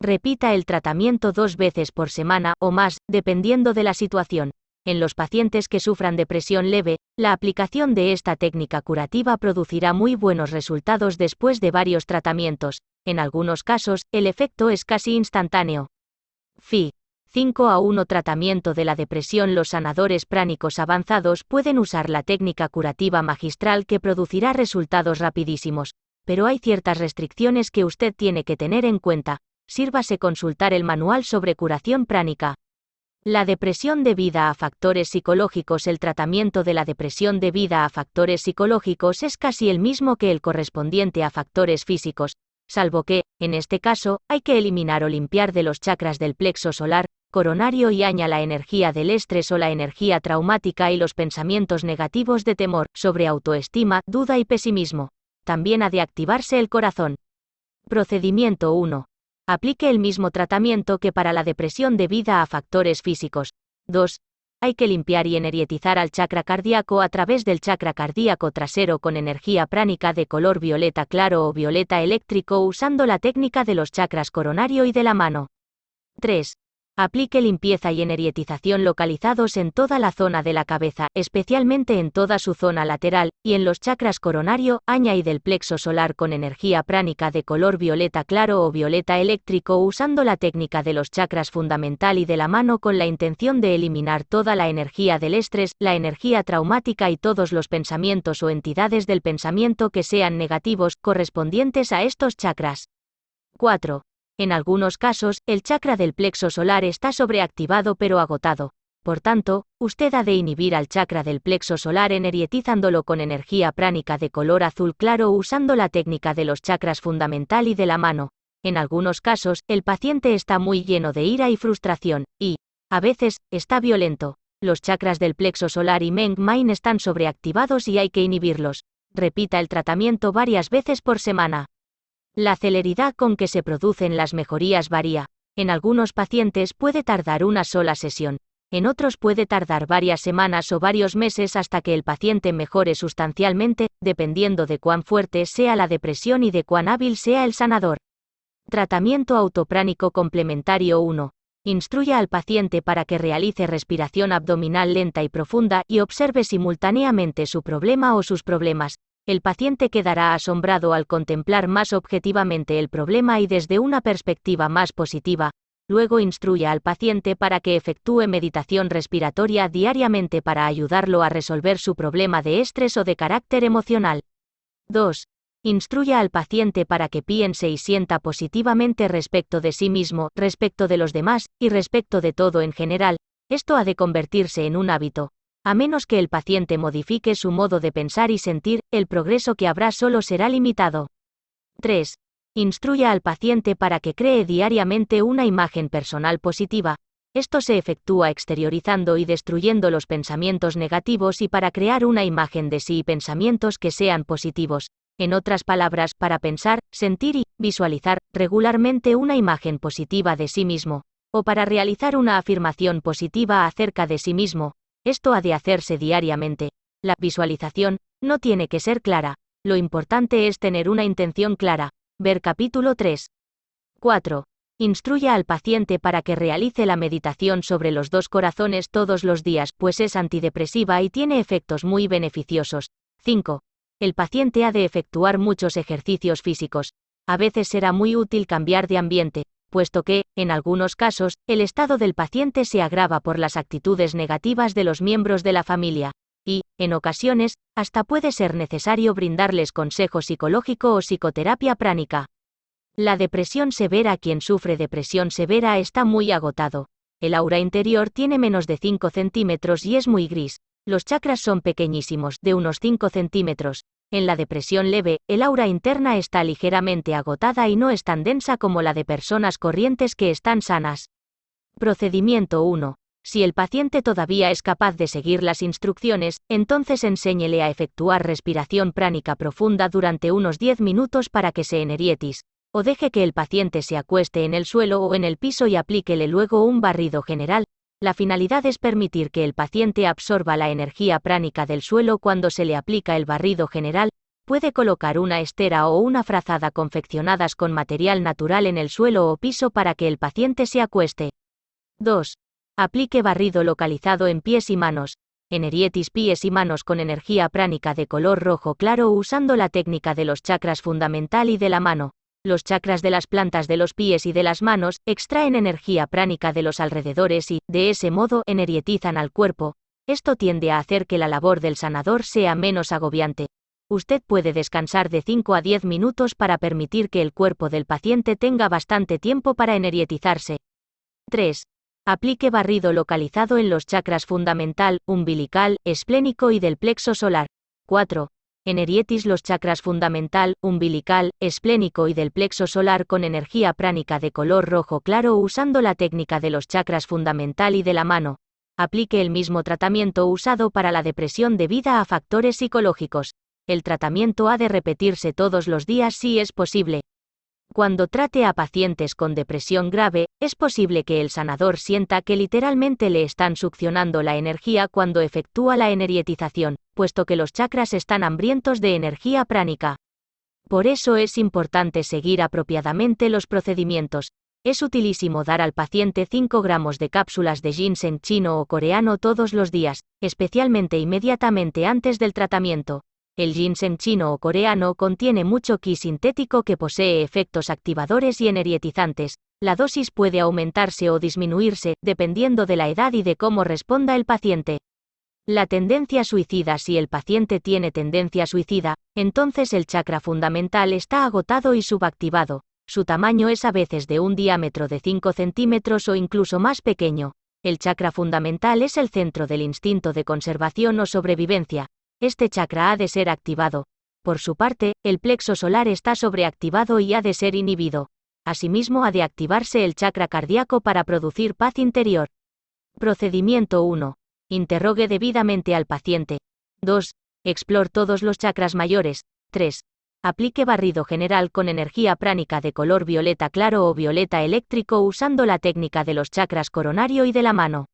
[SPEAKER 1] Repita el tratamiento dos veces por semana o más, dependiendo de la situación. En los pacientes que sufran depresión leve, la aplicación de esta técnica curativa producirá muy buenos resultados después de varios tratamientos. En algunos casos, el efecto es casi instantáneo. FI. 5 a 1 tratamiento de la depresión Los sanadores pránicos avanzados pueden usar la técnica curativa magistral que producirá resultados rapidísimos, pero hay ciertas restricciones que usted tiene que tener en cuenta. Sírvase consultar el manual sobre curación pránica. La depresión debida a factores psicológicos El tratamiento de la depresión debida a factores psicológicos es casi el mismo que el correspondiente a factores físicos, salvo que, en este caso, hay que eliminar o limpiar de los chakras del plexo solar, coronario y aña la energía del estrés o la energía traumática y los pensamientos negativos de temor, sobre autoestima, duda y pesimismo. También ha de activarse el corazón. Procedimiento 1. Aplique el mismo tratamiento que para la depresión debida a factores físicos. 2. Hay que limpiar y energietizar al chakra cardíaco a través del chakra cardíaco trasero con energía pránica de color violeta claro o violeta eléctrico usando la técnica de los chakras coronario y de la mano. 3. Aplique limpieza y energietización localizados en toda la zona de la cabeza, especialmente en toda su zona lateral, y en los chakras coronario, aña y del plexo solar con energía pránica de color violeta claro o violeta eléctrico usando la técnica de los chakras fundamental y de la mano con la intención de eliminar toda la energía del estrés, la energía traumática y todos los pensamientos o entidades del pensamiento que sean negativos correspondientes a estos chakras. 4. En algunos casos, el chakra del plexo solar está sobreactivado pero agotado. Por tanto, usted ha de inhibir al chakra del plexo solar energietizándolo con energía pránica de color azul claro usando la técnica de los chakras fundamental y de la mano. En algunos casos, el paciente está muy lleno de ira y frustración, y, a veces, está violento. Los chakras del plexo solar y Meng Main están sobreactivados y hay que inhibirlos. Repita el tratamiento varias veces por semana. La celeridad con que se producen las mejorías varía. En algunos pacientes puede tardar una sola sesión. En otros puede tardar varias semanas o varios meses hasta que el paciente mejore sustancialmente, dependiendo de cuán fuerte sea la depresión y de cuán hábil sea el sanador. Tratamiento autopránico complementario 1. Instruya al paciente para que realice respiración abdominal lenta y profunda y observe simultáneamente su problema o sus problemas, el paciente quedará asombrado al contemplar más objetivamente el problema y desde una perspectiva más positiva. Luego instruya al paciente para que efectúe meditación respiratoria diariamente para ayudarlo a resolver su problema de estrés o de carácter emocional. 2. Instruya al paciente para que piense y sienta positivamente respecto de sí mismo, respecto de los demás, y respecto de todo en general. Esto ha de convertirse en un hábito. A menos que el paciente modifique su modo de pensar y sentir, el progreso que habrá solo será limitado. 3. Instruya al paciente para que cree diariamente una imagen personal positiva. Esto se efectúa exteriorizando y destruyendo los pensamientos negativos y para crear una imagen de sí y pensamientos que sean positivos. En otras palabras, para pensar, sentir y visualizar regularmente una imagen positiva de sí mismo, o para realizar una afirmación positiva acerca de sí mismo. Esto ha de hacerse diariamente. La visualización no tiene que ser clara. Lo importante es tener una intención clara. Ver capítulo 3. 4. Instruya al paciente para que realice la meditación sobre los dos corazones todos los días, pues es antidepresiva y tiene efectos muy beneficiosos. 5. El paciente ha de efectuar muchos ejercicios físicos. A veces será muy útil cambiar de ambiente, puesto que, en algunos casos, el estado del paciente se agrava por las actitudes negativas de los miembros de la familia. Y, en ocasiones, hasta puede ser necesario brindarles consejo psicológico o psicoterapia pránica. La depresión severa Quien sufre depresión severa está muy agotado. El aura interior tiene menos de 5 centímetros y es muy gris. Los chakras son pequeñísimos, de unos 5 centímetros. En la depresión leve, el aura interna está ligeramente agotada y no es tan densa como la de personas corrientes que están sanas. Procedimiento 1. Si el paciente todavía es capaz de seguir las instrucciones, entonces enséñele a efectuar respiración pránica profunda durante unos 10 minutos para que se enerietis, o deje que el paciente se acueste en el suelo o en el piso y aplíquele luego un barrido general. La finalidad es permitir que el paciente absorba la energía pránica del suelo cuando se le aplica el barrido general. Puede colocar una estera o una frazada confeccionadas con material natural en el suelo o piso para que el paciente se acueste. 2. Aplique barrido localizado en pies y manos. Enerietis pies y manos con energía pránica de color rojo claro usando la técnica de los chakras fundamental y de la mano. Los chakras de las plantas de los pies y de las manos extraen energía pránica de los alrededores y, de ese modo, energietizan al cuerpo. Esto tiende a hacer que la labor del sanador sea menos agobiante. Usted puede descansar de 5 a 10 minutos para permitir que el cuerpo del paciente tenga bastante tiempo para energietizarse. 3. Aplique barrido localizado en los chakras fundamental, umbilical, esplénico y del plexo solar. 4. Enerietis los chakras fundamental, umbilical, esplénico y del plexo solar con energía pránica de color rojo claro usando la técnica de los chakras fundamental y de la mano. Aplique el mismo tratamiento usado para la depresión debida a factores psicológicos. El tratamiento ha de repetirse todos los días si es posible. Cuando trate a pacientes con depresión grave, es posible que el sanador sienta que literalmente le están succionando la energía cuando efectúa la energietización, puesto que los chakras están hambrientos de energía pránica. Por eso es importante seguir apropiadamente los procedimientos. Es utilísimo dar al paciente 5 gramos de cápsulas de ginseng chino o coreano todos los días, especialmente inmediatamente antes del tratamiento. El ginseng chino o coreano contiene mucho ki sintético que posee efectos activadores y energietizantes. La dosis puede aumentarse o disminuirse, dependiendo de la edad y de cómo responda el paciente. La tendencia suicida Si el paciente tiene tendencia suicida, entonces el chakra fundamental está agotado y subactivado. Su tamaño es a veces de un diámetro de 5 centímetros o incluso más pequeño. El chakra fundamental es el centro del instinto de conservación o sobrevivencia, este chakra ha de ser activado. Por su parte, el plexo solar está sobreactivado y ha de ser inhibido. Asimismo ha de activarse el chakra cardíaco para producir paz interior. Procedimiento 1. Interrogue debidamente al paciente. 2. Explore todos los chakras mayores. 3. Aplique barrido general con energía pránica de color violeta claro o violeta eléctrico usando la técnica de los chakras coronario y de la mano.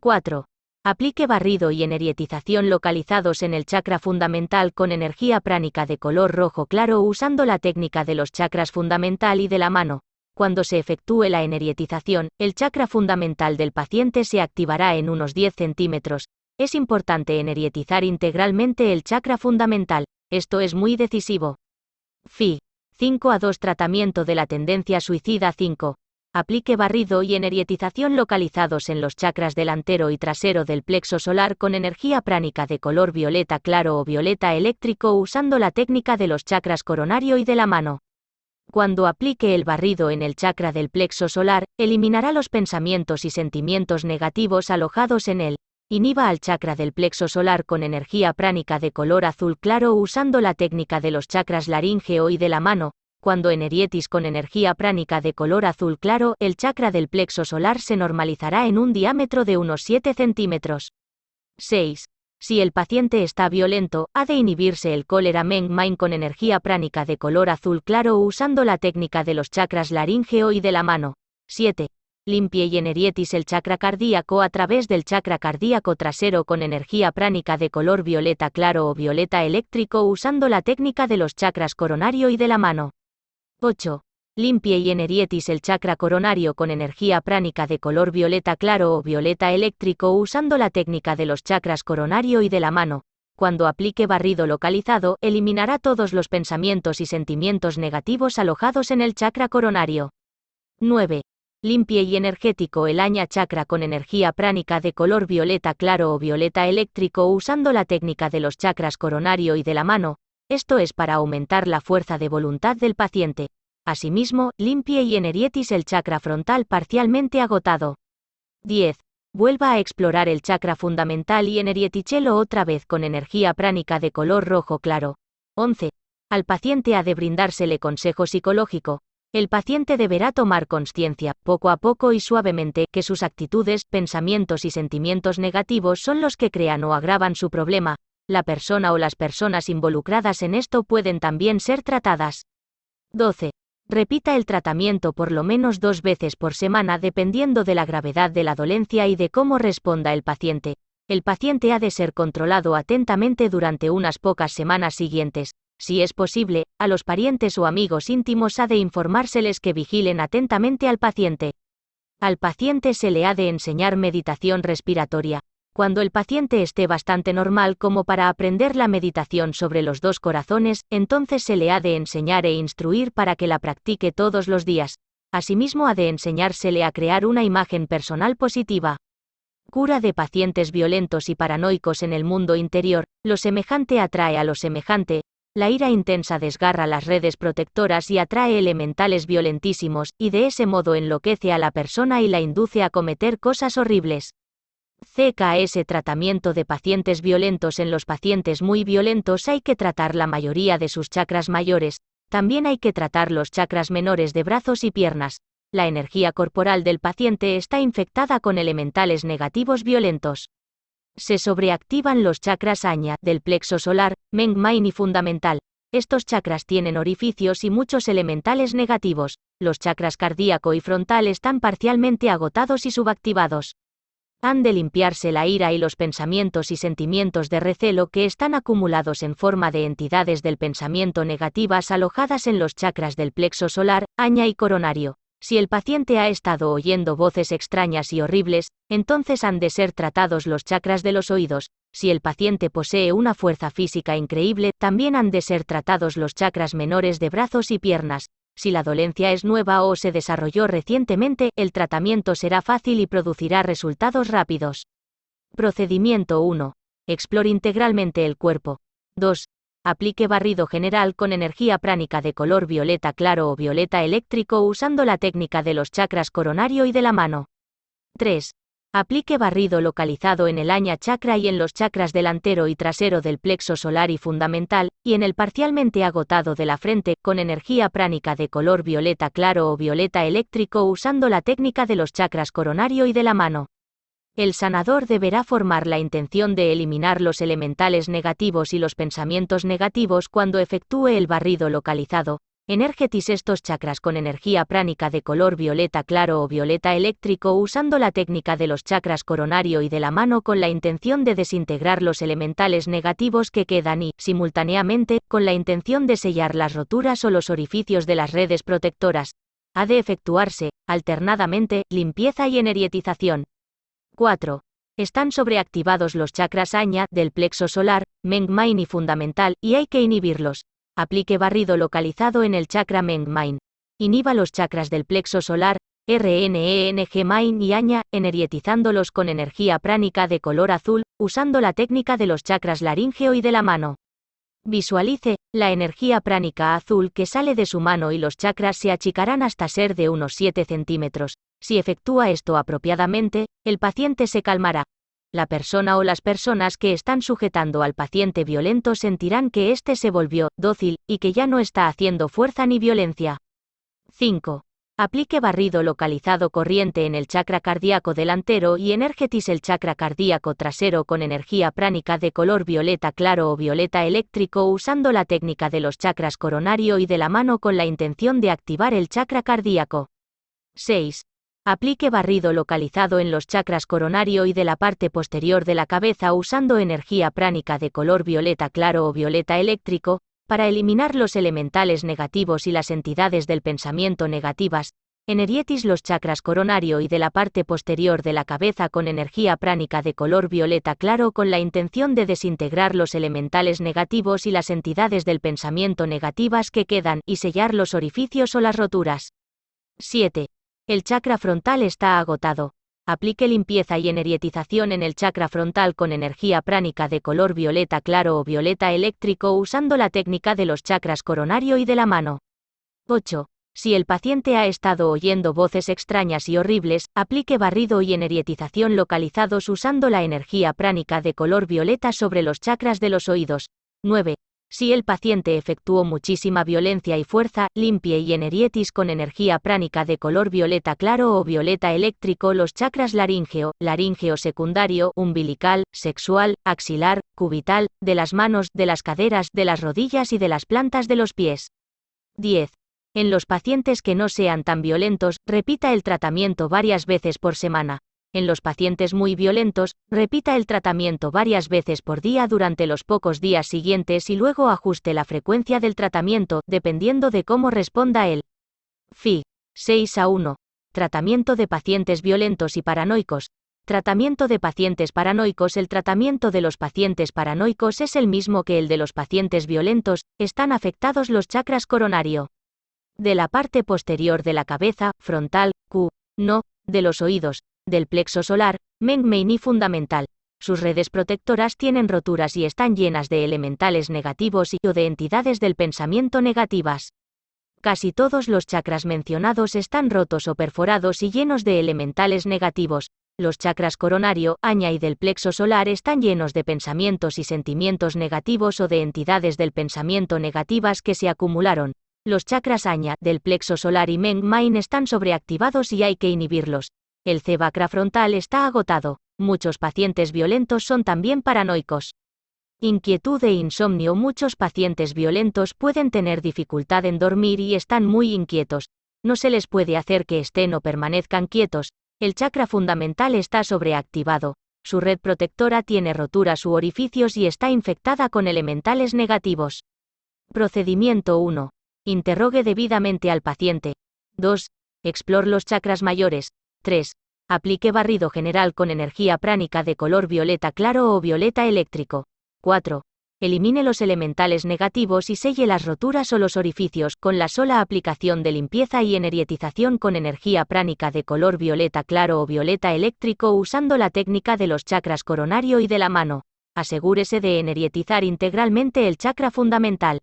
[SPEAKER 1] 4. Aplique barrido y energietización localizados en el chakra fundamental con energía pránica de color rojo claro usando la técnica de los chakras fundamental y de la mano. Cuando se efectúe la energietización, el chakra fundamental del paciente se activará en unos 10 centímetros. Es importante energietizar integralmente el chakra fundamental. Esto es muy decisivo. FI. 5 a 2 Tratamiento de la tendencia suicida 5. Aplique barrido y energietización localizados en los chakras delantero y trasero del plexo solar con energía pránica de color violeta claro o violeta eléctrico usando la técnica de los chakras coronario y de la mano. Cuando aplique el barrido en el chakra del plexo solar, eliminará los pensamientos y sentimientos negativos alojados en él. Inhiba al chakra del plexo solar con energía pránica de color azul claro usando la técnica de los chakras laríngeo y de la mano. Cuando enerietis con energía pránica de color azul claro, el chakra del plexo solar se normalizará en un diámetro de unos 7 centímetros. 6. Si el paciente está violento, ha de inhibirse el cólera Meng Main con energía pránica de color azul claro usando la técnica de los chakras laríngeo y de la mano. 7. Limpie y enerietis el chakra cardíaco a través del chakra cardíaco trasero con energía pránica de color violeta claro o violeta eléctrico usando la técnica de los chakras coronario y de la mano. 8. Limpie y enerietis el chakra coronario con energía pránica de color violeta claro o violeta eléctrico usando la técnica de los chakras coronario y de la mano. Cuando aplique barrido localizado, eliminará todos los pensamientos y sentimientos negativos alojados en el chakra coronario. 9. Limpie y energético el aña chakra con energía pránica de color violeta claro o violeta eléctrico usando la técnica de los chakras coronario y de la mano. Esto es para aumentar la fuerza de voluntad del paciente. Asimismo, limpie y enerietis el chakra frontal parcialmente agotado. 10. Vuelva a explorar el chakra fundamental y energietichelo otra vez con energía pránica de color rojo claro. 11. Al paciente ha de brindársele consejo psicológico. El paciente deberá tomar conciencia, poco a poco y suavemente, que sus actitudes, pensamientos y sentimientos negativos son los que crean o agravan su problema. La persona o las personas involucradas en esto pueden también ser tratadas. 12. Repita el tratamiento por lo menos dos veces por semana dependiendo de la gravedad de la dolencia y de cómo responda el paciente. El paciente ha de ser controlado atentamente durante unas pocas semanas siguientes. Si es posible, a los parientes o amigos íntimos ha de informárseles que vigilen atentamente al paciente. Al paciente se le ha de enseñar meditación respiratoria cuando el paciente esté bastante normal como para aprender la meditación sobre los dos corazones, entonces se le ha de enseñar e instruir para que la practique todos los días. Asimismo ha de enseñársele a crear una imagen personal positiva. Cura de pacientes violentos y paranoicos en el mundo interior, lo semejante atrae a lo semejante, la ira intensa desgarra las redes protectoras y atrae elementales violentísimos, y de ese modo enloquece a la persona y la induce a cometer cosas horribles. CKS tratamiento de pacientes violentos En los pacientes muy violentos hay que tratar la mayoría de sus chakras mayores, también hay que tratar los chakras menores de brazos y piernas. La energía corporal del paciente está infectada con elementales negativos violentos. Se sobreactivan los chakras aña del plexo solar, Meng Main y fundamental. Estos chakras tienen orificios y muchos elementales negativos. Los chakras cardíaco y frontal están parcialmente agotados y subactivados han de limpiarse la ira y los pensamientos y sentimientos de recelo que están acumulados en forma de entidades del pensamiento negativas alojadas en los chakras del plexo solar, aña y coronario. Si el paciente ha estado oyendo voces extrañas y horribles, entonces han de ser tratados los chakras de los oídos. Si el paciente posee una fuerza física increíble, también han de ser tratados los chakras menores de brazos y piernas. Si la dolencia es nueva o se desarrolló recientemente, el tratamiento será fácil y producirá resultados rápidos. Procedimiento 1. Explore integralmente el cuerpo. 2. Aplique barrido general con energía pránica de color violeta claro o violeta eléctrico usando la técnica de los chakras coronario y de la mano. 3. Aplique barrido localizado en el aña chakra y en los chakras delantero y trasero del plexo solar y fundamental, y en el parcialmente agotado de la frente, con energía pránica de color violeta claro o violeta eléctrico usando la técnica de los chakras coronario y de la mano. El sanador deberá formar la intención de eliminar los elementales negativos y los pensamientos negativos cuando efectúe el barrido localizado, Energetis estos chakras con energía pránica de color violeta claro o violeta eléctrico usando la técnica de los chakras coronario y de la mano con la intención de desintegrar los elementales negativos que quedan y, simultáneamente, con la intención de sellar las roturas o los orificios de las redes protectoras. Ha de efectuarse, alternadamente, limpieza y energietización. 4. Están sobreactivados los chakras aña del plexo solar, Meng Main y fundamental, y hay que inhibirlos. Aplique barrido localizado en el chakra Meng Main. Inhiba los chakras del plexo solar, RNENG Main y Aña, energizándolos con energía pránica de color azul, usando la técnica de los chakras laríngeo y de la mano. Visualice, la energía pránica azul que sale de su mano y los chakras se achicarán hasta ser de unos 7 centímetros. Si efectúa esto apropiadamente, el paciente se calmará. La persona o las personas que están sujetando al paciente violento sentirán que éste se volvió dócil y que ya no está haciendo fuerza ni violencia. 5. Aplique barrido localizado corriente en el chakra cardíaco delantero y energetice el chakra cardíaco trasero con energía pránica de color violeta claro o violeta eléctrico usando la técnica de los chakras coronario y de la mano con la intención de activar el chakra cardíaco. 6. Aplique barrido localizado en los chakras coronario y de la parte posterior de la cabeza usando energía pránica de color violeta claro o violeta eléctrico, para eliminar los elementales negativos y las entidades del pensamiento negativas, enerietis los chakras coronario y de la parte posterior de la cabeza con energía pránica de color violeta claro con la intención de desintegrar los elementales negativos y las entidades del pensamiento negativas que quedan y sellar los orificios o las roturas. 7. El chakra frontal está agotado. Aplique limpieza y energietización en el chakra frontal con energía pránica de color violeta claro o violeta eléctrico usando la técnica de los chakras coronario y de la mano. 8. Si el paciente ha estado oyendo voces extrañas y horribles, aplique barrido y energietización localizados usando la energía pránica de color violeta sobre los chakras de los oídos. 9. Si el paciente efectuó muchísima violencia y fuerza, limpie y enerietis con energía pránica de color violeta claro o violeta eléctrico los chakras laríngeo, laríngeo secundario, umbilical, sexual, axilar, cubital, de las manos, de las caderas, de las rodillas y de las plantas de los pies. 10. En los pacientes que no sean tan violentos, repita el tratamiento varias veces por semana en los pacientes muy violentos, repita el tratamiento varias veces por día durante los pocos días siguientes y luego ajuste la frecuencia del tratamiento, dependiendo de cómo responda él. FI. 6 a 1. Tratamiento de pacientes violentos y paranoicos. Tratamiento de pacientes paranoicos El tratamiento de los pacientes paranoicos es el mismo que el de los pacientes violentos, están afectados los chakras coronario. De la parte posterior de la cabeza, frontal, Q, no, de los oídos, del plexo solar, Meng Meini fundamental. Sus redes protectoras tienen roturas y están llenas de elementales negativos y o de entidades del pensamiento negativas. Casi todos los chakras mencionados están rotos o perforados y llenos de elementales negativos. Los chakras coronario, aña y del plexo solar están llenos de pensamientos y sentimientos negativos o de entidades del pensamiento negativas que se acumularon. Los chakras aña, del plexo solar y Meng Main están sobreactivados y hay que inhibirlos. El cebacra frontal está agotado. Muchos pacientes violentos son también paranoicos. Inquietud e insomnio Muchos pacientes violentos pueden tener dificultad en dormir y están muy inquietos. No se les puede hacer que estén o permanezcan quietos. El chakra fundamental está sobreactivado. Su red protectora tiene roturas u orificios y está infectada con elementales negativos. Procedimiento 1. Interrogue debidamente al paciente. 2. Explore los chakras mayores. 3. Aplique barrido general con energía pránica de color violeta claro o violeta eléctrico. 4. Elimine los elementales negativos y selle las roturas o los orificios con la sola aplicación de limpieza y energietización con energía pránica de color violeta claro o violeta eléctrico usando la técnica de los chakras coronario y de la mano. Asegúrese de energietizar integralmente el chakra fundamental.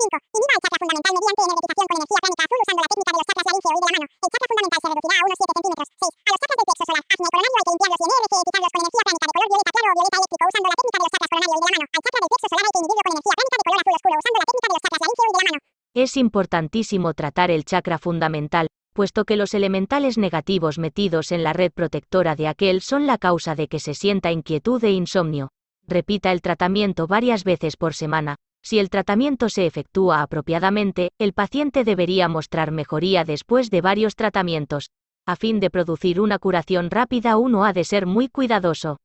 [SPEAKER 1] 5. Inhiba el chakra fundamental mediante energización con energía pránica azul usando la técnica de los chakras laríngeo y de la mano. El chakra fundamental se reducirá a unos 7 centímetros. 6. A los chakras del plexo solar, acne coronario hay que limpiarlos y energizarlos con energía pránica de color violeta claro o violeta eléctrico usando la técnica de los chakras coronario y de la mano. Al chakra del plexo solar hay que inhibirlo con energía pránica de color azul oscuro usando la técnica de los chakras laríngeo y de la mano. Es importantísimo tratar el chakra fundamental, puesto que los elementales negativos metidos en la red protectora de aquel son la causa de que se sienta inquietud e insomnio. Repita el tratamiento varias veces por semana, si el tratamiento se efectúa apropiadamente, el paciente debería mostrar mejoría después de varios tratamientos. A fin de producir una curación rápida uno ha de ser muy cuidadoso.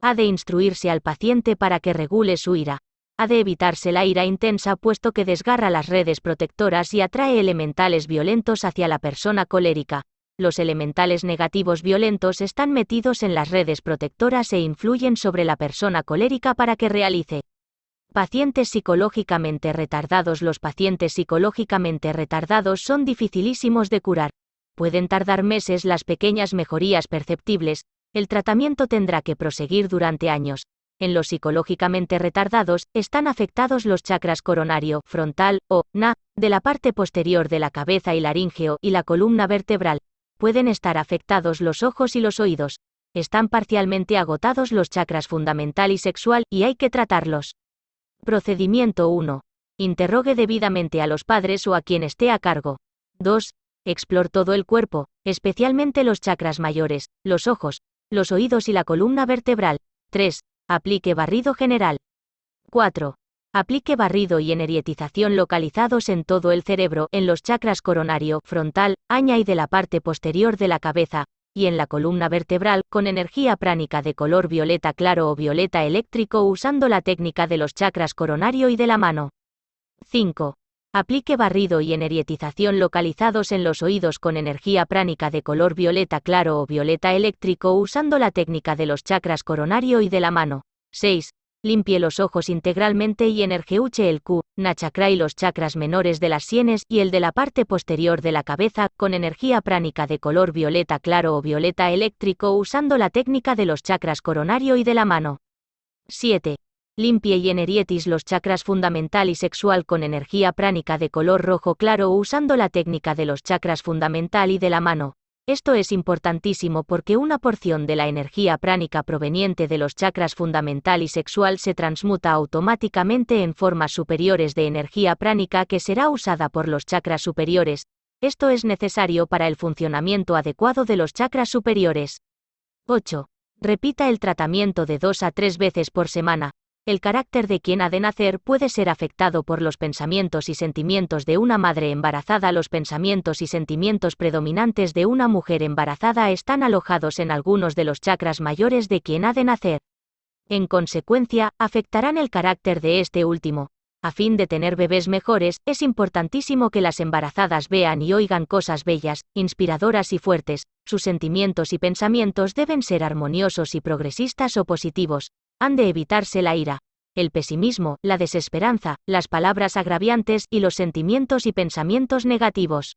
[SPEAKER 1] Ha de instruirse al paciente para que regule su ira. Ha de evitarse la ira intensa puesto que desgarra las redes protectoras y atrae elementales violentos hacia la persona colérica. Los elementales negativos violentos están metidos en las redes protectoras e influyen sobre la persona colérica para que realice Pacientes psicológicamente retardados Los pacientes psicológicamente retardados son dificilísimos de curar. Pueden tardar meses las pequeñas mejorías perceptibles, el tratamiento tendrá que proseguir durante años. En los psicológicamente retardados, están afectados los chakras coronario, frontal, o, na, de la parte posterior de la cabeza y laríngeo y la columna vertebral. Pueden estar afectados los ojos y los oídos. Están parcialmente agotados los chakras fundamental y sexual, y hay que tratarlos. Procedimiento 1. Interrogue debidamente a los padres o a quien esté a cargo. 2. Explore todo el cuerpo, especialmente los chakras mayores, los ojos, los oídos y la columna vertebral. 3. Aplique barrido general. 4. Aplique barrido y energietización localizados en todo el cerebro, en los chakras coronario, frontal, aña y de la parte posterior de la cabeza, y en la columna vertebral, con energía pránica de color violeta claro o violeta eléctrico usando la técnica de los chakras coronario y de la mano. 5. Aplique barrido y energietización localizados en los oídos con energía pránica de color violeta claro o violeta eléctrico usando la técnica de los chakras coronario y de la mano. 6. Limpie los ojos integralmente y energiuche el Q, nachakra y los chakras menores de las sienes y el de la parte posterior de la cabeza con energía pránica de color violeta claro o violeta eléctrico usando la técnica de los chakras coronario y de la mano. 7. Limpie y enerietis los chakras fundamental y sexual con energía pránica de color rojo claro usando la técnica de los chakras fundamental y de la mano. Esto es importantísimo porque una porción de la energía pránica proveniente de los chakras fundamental y sexual se transmuta automáticamente en formas superiores de energía pránica que será usada por los chakras superiores. Esto es necesario para el funcionamiento adecuado de los chakras superiores. 8. Repita el tratamiento de dos a tres veces por semana, el carácter de quien ha de nacer puede ser afectado por los pensamientos y sentimientos de una madre embarazada. Los pensamientos y sentimientos predominantes de una mujer embarazada están alojados en algunos de los chakras mayores de quien ha de nacer. En consecuencia, afectarán el carácter de este último. A fin de tener bebés mejores, es importantísimo que las embarazadas vean y oigan cosas bellas, inspiradoras y fuertes. Sus sentimientos y pensamientos deben ser armoniosos y progresistas o positivos, han de evitarse la ira, el pesimismo, la desesperanza, las palabras agraviantes y los sentimientos y pensamientos negativos.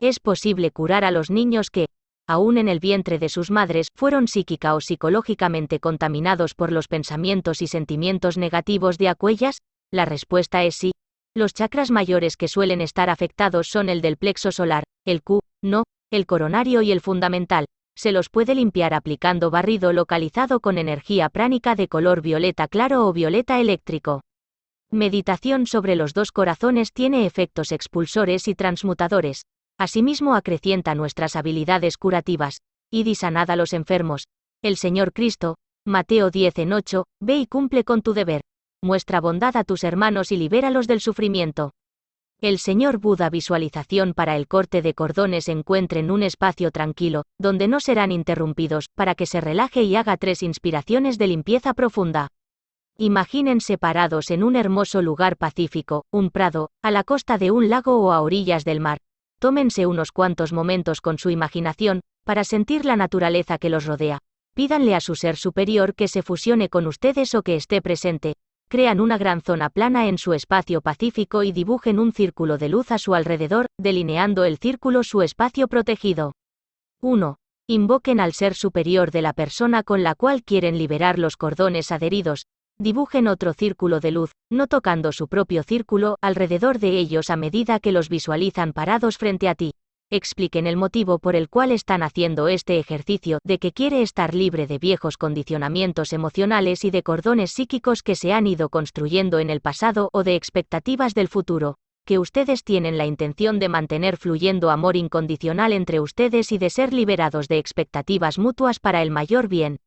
[SPEAKER 1] Es posible curar a los niños que, aún en el vientre de sus madres, fueron psíquica o psicológicamente contaminados por los pensamientos y sentimientos negativos de acuellas? La respuesta es sí. Los chakras mayores que suelen estar afectados son el del plexo solar, el Q, no, el coronario y el fundamental, se los puede limpiar aplicando barrido localizado con energía pránica de color violeta claro o violeta eléctrico. Meditación sobre los dos corazones tiene efectos expulsores y transmutadores. Asimismo acrecienta nuestras habilidades curativas. Y disanad a los enfermos. El Señor Cristo, Mateo 10 en 8, ve y cumple con tu deber. Muestra bondad a tus hermanos y libéralos del sufrimiento. El señor Buda visualización para el corte de cordones encuentren un espacio tranquilo, donde no serán interrumpidos, para que se relaje y haga tres inspiraciones de limpieza profunda. Imaginen parados en un hermoso lugar pacífico, un prado, a la costa de un lago o a orillas del mar. Tómense unos cuantos momentos con su imaginación, para sentir la naturaleza que los rodea. Pídanle a su ser superior que se fusione con ustedes o que esté presente, crean una gran zona plana en su espacio pacífico y dibujen un círculo de luz a su alrededor, delineando el círculo su espacio protegido. 1. Invoquen al ser superior de la persona con la cual quieren liberar los cordones adheridos. Dibujen otro círculo de luz, no tocando su propio círculo, alrededor de ellos a medida que los visualizan parados frente a ti expliquen el motivo por el cual están haciendo este ejercicio, de que quiere estar libre de viejos condicionamientos emocionales y de cordones psíquicos que se han ido construyendo en el pasado o de expectativas del futuro, que ustedes tienen la intención de mantener fluyendo amor incondicional entre ustedes y de ser liberados de expectativas mutuas para el mayor bien.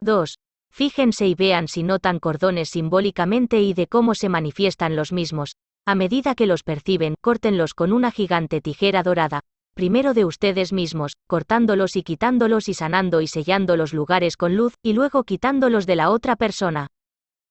[SPEAKER 1] 2. Fíjense y vean si notan cordones simbólicamente y de cómo se manifiestan los mismos. A medida que los perciben, córtenlos con una gigante tijera dorada, primero de ustedes mismos, cortándolos y quitándolos y sanando y sellando los lugares con luz, y luego quitándolos de la otra persona.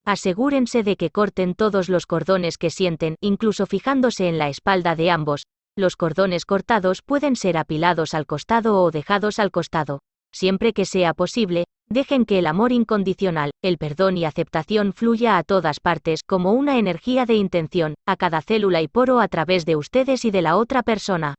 [SPEAKER 1] Asegúrense de que corten todos los cordones que sienten, incluso fijándose en la espalda de ambos. Los cordones cortados pueden ser apilados al costado o dejados al costado. Siempre que sea posible, dejen que el amor incondicional, el perdón y aceptación fluya a todas partes como una energía de intención, a cada célula y poro a través de ustedes y de la otra persona.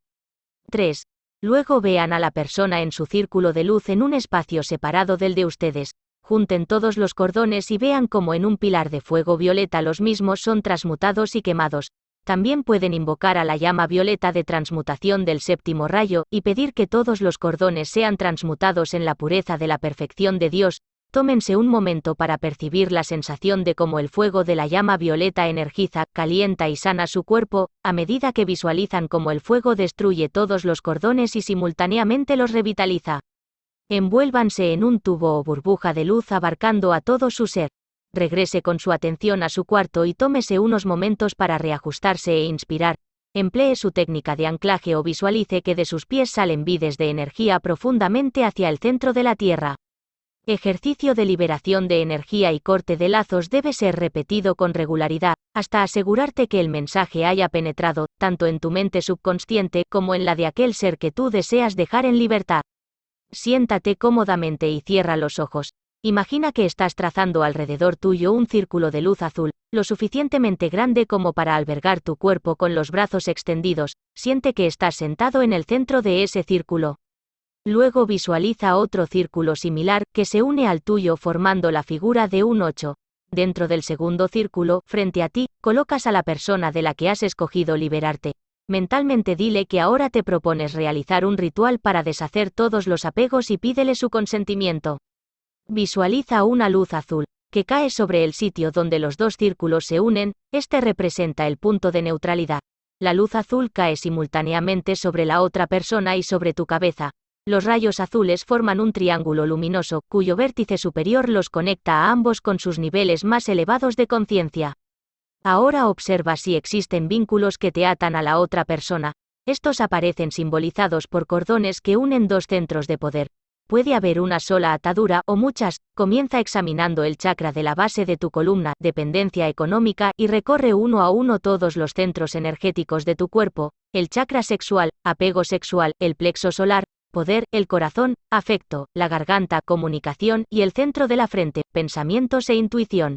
[SPEAKER 1] 3. Luego vean a la persona en su círculo de luz en un espacio separado del de ustedes. Junten todos los cordones y vean cómo en un pilar de fuego violeta los mismos son transmutados y quemados. También pueden invocar a la llama violeta de transmutación del séptimo rayo, y pedir que todos los cordones sean transmutados en la pureza de la perfección de Dios, Tómense un momento para percibir la sensación de cómo el fuego de la llama violeta energiza, calienta y sana su cuerpo, a medida que visualizan cómo el fuego destruye todos los cordones y simultáneamente los revitaliza. Envuélvanse en un tubo o burbuja de luz abarcando a todo su ser. Regrese con su atención a su cuarto y tómese unos momentos para reajustarse e inspirar. Emplee su técnica de anclaje o visualice que de sus pies salen vides de energía profundamente hacia el centro de la Tierra. Ejercicio de liberación de energía y corte de lazos debe ser repetido con regularidad, hasta asegurarte que el mensaje haya penetrado, tanto en tu mente subconsciente como en la de aquel ser que tú deseas dejar en libertad. Siéntate cómodamente y cierra los ojos. Imagina que estás trazando alrededor tuyo un círculo de luz azul, lo suficientemente grande como para albergar tu cuerpo con los brazos extendidos, siente que estás sentado en el centro de ese círculo. Luego visualiza otro círculo similar, que se une al tuyo formando la figura de un 8. Dentro del segundo círculo, frente a ti, colocas a la persona de la que has escogido liberarte. Mentalmente dile que ahora te propones realizar un ritual para deshacer todos los apegos y pídele su consentimiento. Visualiza una luz azul, que cae sobre el sitio donde los dos círculos se unen, este representa el punto de neutralidad. La luz azul cae simultáneamente sobre la otra persona y sobre tu cabeza, los rayos azules forman un triángulo luminoso, cuyo vértice superior los conecta a ambos con sus niveles más elevados de conciencia. Ahora observa si existen vínculos que te atan a la otra persona. Estos aparecen simbolizados por cordones que unen dos centros de poder. Puede haber una sola atadura o muchas. Comienza examinando el chakra de la base de tu columna, dependencia económica, y recorre uno a uno todos los centros energéticos de tu cuerpo, el chakra sexual, apego sexual, el plexo solar, poder, el corazón, afecto, la garganta, comunicación y el centro de la frente, pensamientos e intuición.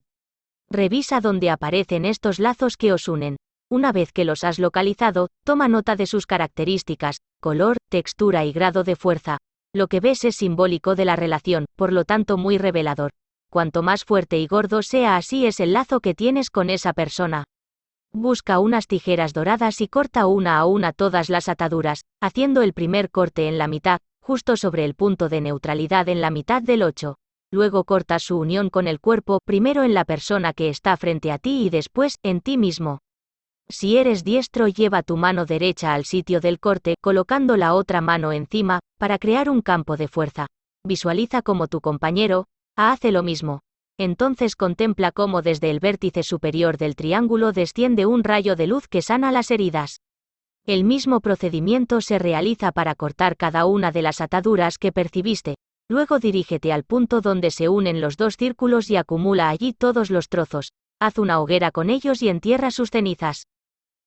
[SPEAKER 1] Revisa dónde aparecen estos lazos que os unen. Una vez que los has localizado, toma nota de sus características, color, textura y grado de fuerza. Lo que ves es simbólico de la relación, por lo tanto muy revelador. Cuanto más fuerte y gordo sea así es el lazo que tienes con esa persona. Busca unas tijeras doradas y corta una a una todas las ataduras, haciendo el primer corte en la mitad, justo sobre el punto de neutralidad en la mitad del 8. Luego corta su unión con el cuerpo, primero en la persona que está frente a ti y después, en ti mismo. Si eres diestro, lleva tu mano derecha al sitio del corte, colocando la otra mano encima, para crear un campo de fuerza. Visualiza como tu compañero, hace lo mismo. Entonces contempla cómo desde el vértice superior del triángulo desciende un rayo de luz que sana las heridas. El mismo procedimiento se realiza para cortar cada una de las ataduras que percibiste. Luego dirígete al punto donde se unen los dos círculos y acumula allí todos los trozos. Haz una hoguera con ellos y entierra sus cenizas.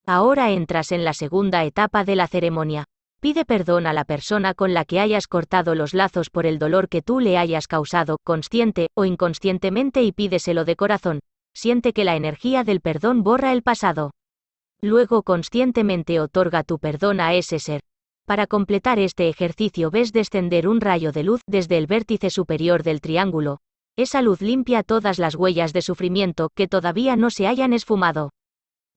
[SPEAKER 1] Ahora entras en la segunda etapa de la ceremonia. Pide perdón a la persona con la que hayas cortado los lazos por el dolor que tú le hayas causado, consciente o inconscientemente y pídeselo de corazón. Siente que la energía del perdón borra el pasado. Luego conscientemente otorga tu perdón a ese ser. Para completar este ejercicio ves descender un rayo de luz desde el vértice superior del triángulo. Esa luz limpia todas las huellas de sufrimiento que todavía no se hayan esfumado.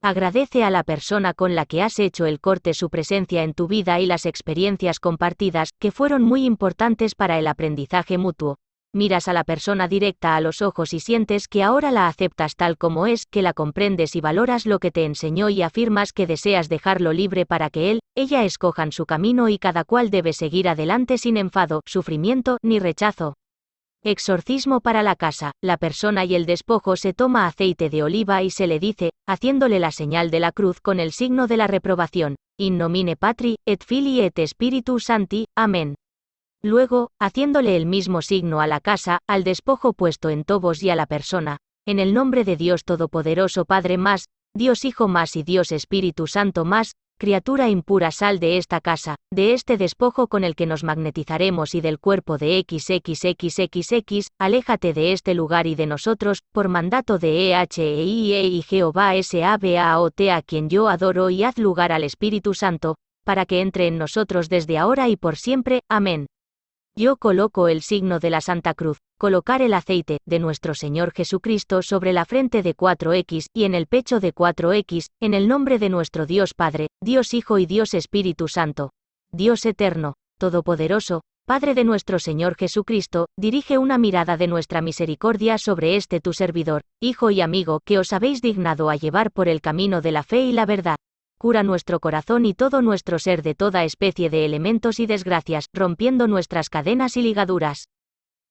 [SPEAKER 1] Agradece a la persona con la que has hecho el corte su presencia en tu vida y las experiencias compartidas, que fueron muy importantes para el aprendizaje mutuo. Miras a la persona directa a los ojos y sientes que ahora la aceptas tal como es, que la comprendes y valoras lo que te enseñó y afirmas que deseas dejarlo libre para que él, ella escojan su camino y cada cual debe seguir adelante sin enfado, sufrimiento ni rechazo. Exorcismo para la casa, la persona y el despojo se toma aceite de oliva y se le dice, haciéndole la señal de la cruz con el signo de la reprobación, in nomine patri, et filii et spiritus santi, amén. Luego, haciéndole el mismo signo a la casa, al despojo puesto en tobos y a la persona, en el nombre de Dios Todopoderoso Padre más, Dios Hijo más y Dios Espíritu Santo más, criatura impura sal de esta casa, de este despojo con el que nos magnetizaremos y del cuerpo de XXXXX, aléjate de este lugar y de nosotros, por mandato de EHEIE y Jehová SABAOT a quien yo adoro y haz lugar al Espíritu Santo, para que entre en nosotros desde ahora y por siempre. Amén. Yo coloco el signo de la Santa Cruz, colocar el aceite de nuestro Señor Jesucristo sobre la frente de 4X y en el pecho de 4X, en el nombre de nuestro Dios Padre, Dios Hijo y Dios Espíritu Santo. Dios eterno, todopoderoso, Padre de nuestro Señor Jesucristo, dirige una mirada de nuestra misericordia sobre este tu servidor, hijo y amigo que os habéis dignado a llevar por el camino de la fe y la verdad. Cura nuestro corazón y todo nuestro ser de toda especie de elementos y desgracias, rompiendo nuestras cadenas y ligaduras.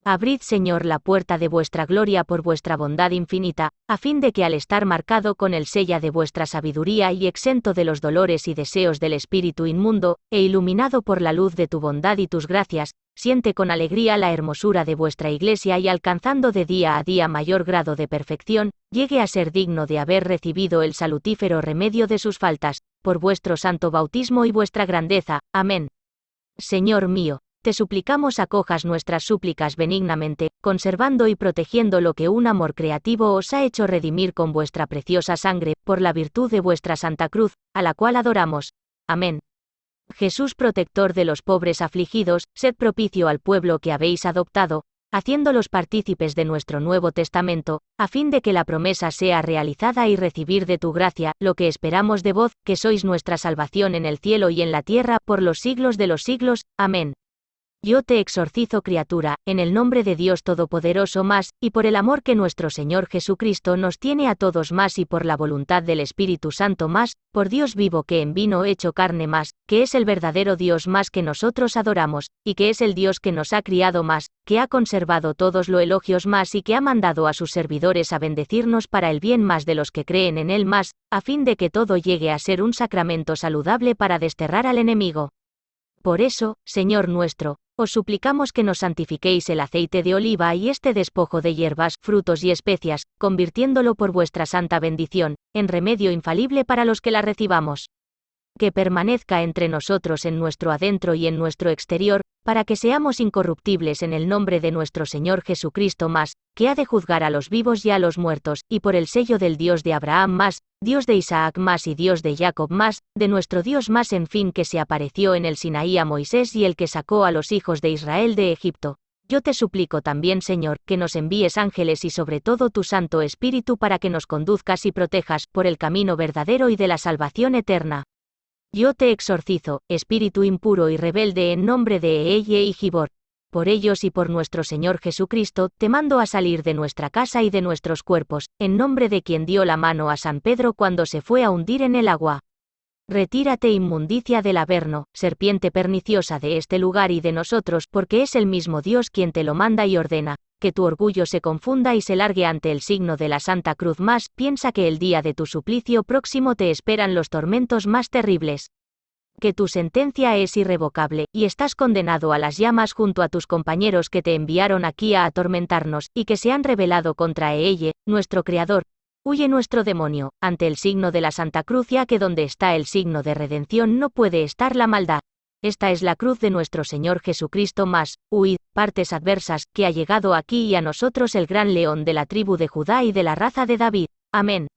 [SPEAKER 1] Abrid, Señor, la puerta de vuestra gloria por vuestra bondad infinita, a fin de que al estar marcado con el sella de vuestra sabiduría y exento de los dolores y deseos del espíritu inmundo, e iluminado por la luz de tu bondad y tus gracias, siente con alegría la hermosura de vuestra iglesia y alcanzando de día a día mayor grado de perfección, llegue a ser digno de haber recibido el salutífero remedio de sus faltas, por vuestro santo bautismo y vuestra grandeza. Amén. Señor mío, te suplicamos acojas nuestras súplicas benignamente, conservando y protegiendo lo que un amor creativo os ha hecho redimir con vuestra preciosa sangre, por la virtud de vuestra Santa Cruz, a la cual adoramos. Amén. Jesús protector de los pobres afligidos, sed propicio al pueblo que habéis adoptado, haciéndolos partícipes de nuestro Nuevo Testamento, a fin de que la promesa sea realizada y recibir de tu gracia, lo que esperamos de vos, que sois nuestra salvación en el cielo y en la tierra, por los siglos de los siglos. Amén. Yo te exorcizo criatura, en el nombre de Dios Todopoderoso más, y por el amor que nuestro Señor Jesucristo nos tiene a todos más y por la voluntad del Espíritu Santo más, por Dios vivo que en vino hecho carne más, que es el verdadero Dios más que nosotros adoramos, y que es el Dios que nos ha criado más, que ha conservado todos los elogios más y que ha mandado a sus servidores a bendecirnos para el bien más de los que creen en Él más, a fin de que todo llegue a ser un sacramento saludable para desterrar al enemigo. Por eso, Señor nuestro, os suplicamos que nos santifiquéis el aceite de oliva y este despojo de hierbas, frutos y especias, convirtiéndolo por vuestra santa bendición, en remedio infalible para los que la recibamos que permanezca entre nosotros en nuestro adentro y en nuestro exterior, para que seamos incorruptibles en el nombre de nuestro Señor Jesucristo más, que ha de juzgar a los vivos y a los muertos, y por el sello del Dios de Abraham más, Dios de Isaac más y Dios de Jacob más, de nuestro Dios más en fin que se apareció en el Sinaí a Moisés y el que sacó a los hijos de Israel de Egipto. Yo te suplico también, Señor, que nos envíes ángeles y sobre todo tu Santo Espíritu para que nos conduzcas y protejas por el camino verdadero y de la salvación eterna. Yo te exorcizo, espíritu impuro y rebelde en nombre de Eye y Gibor. Por ellos y por nuestro Señor Jesucristo, te mando a salir de nuestra casa y de nuestros cuerpos, en nombre de quien dio la mano a San Pedro cuando se fue a hundir en el agua. Retírate inmundicia del Averno, serpiente perniciosa de este lugar y de nosotros, porque es el mismo Dios quien te lo manda y ordena, que tu orgullo se confunda y se largue ante el signo de la Santa Cruz más, piensa que el día de tu suplicio próximo te esperan los tormentos más terribles. Que tu sentencia es irrevocable, y estás condenado a las llamas junto a tus compañeros que te enviaron aquí a atormentarnos, y que se han rebelado contra Eelle, nuestro Creador. Huye nuestro demonio, ante el signo de la Santa Cruz ya que donde está el signo de redención no puede estar la maldad. Esta es la cruz de nuestro Señor Jesucristo más, huid, partes adversas, que ha llegado aquí y a nosotros el gran león de la tribu de Judá y de la raza de David. Amén.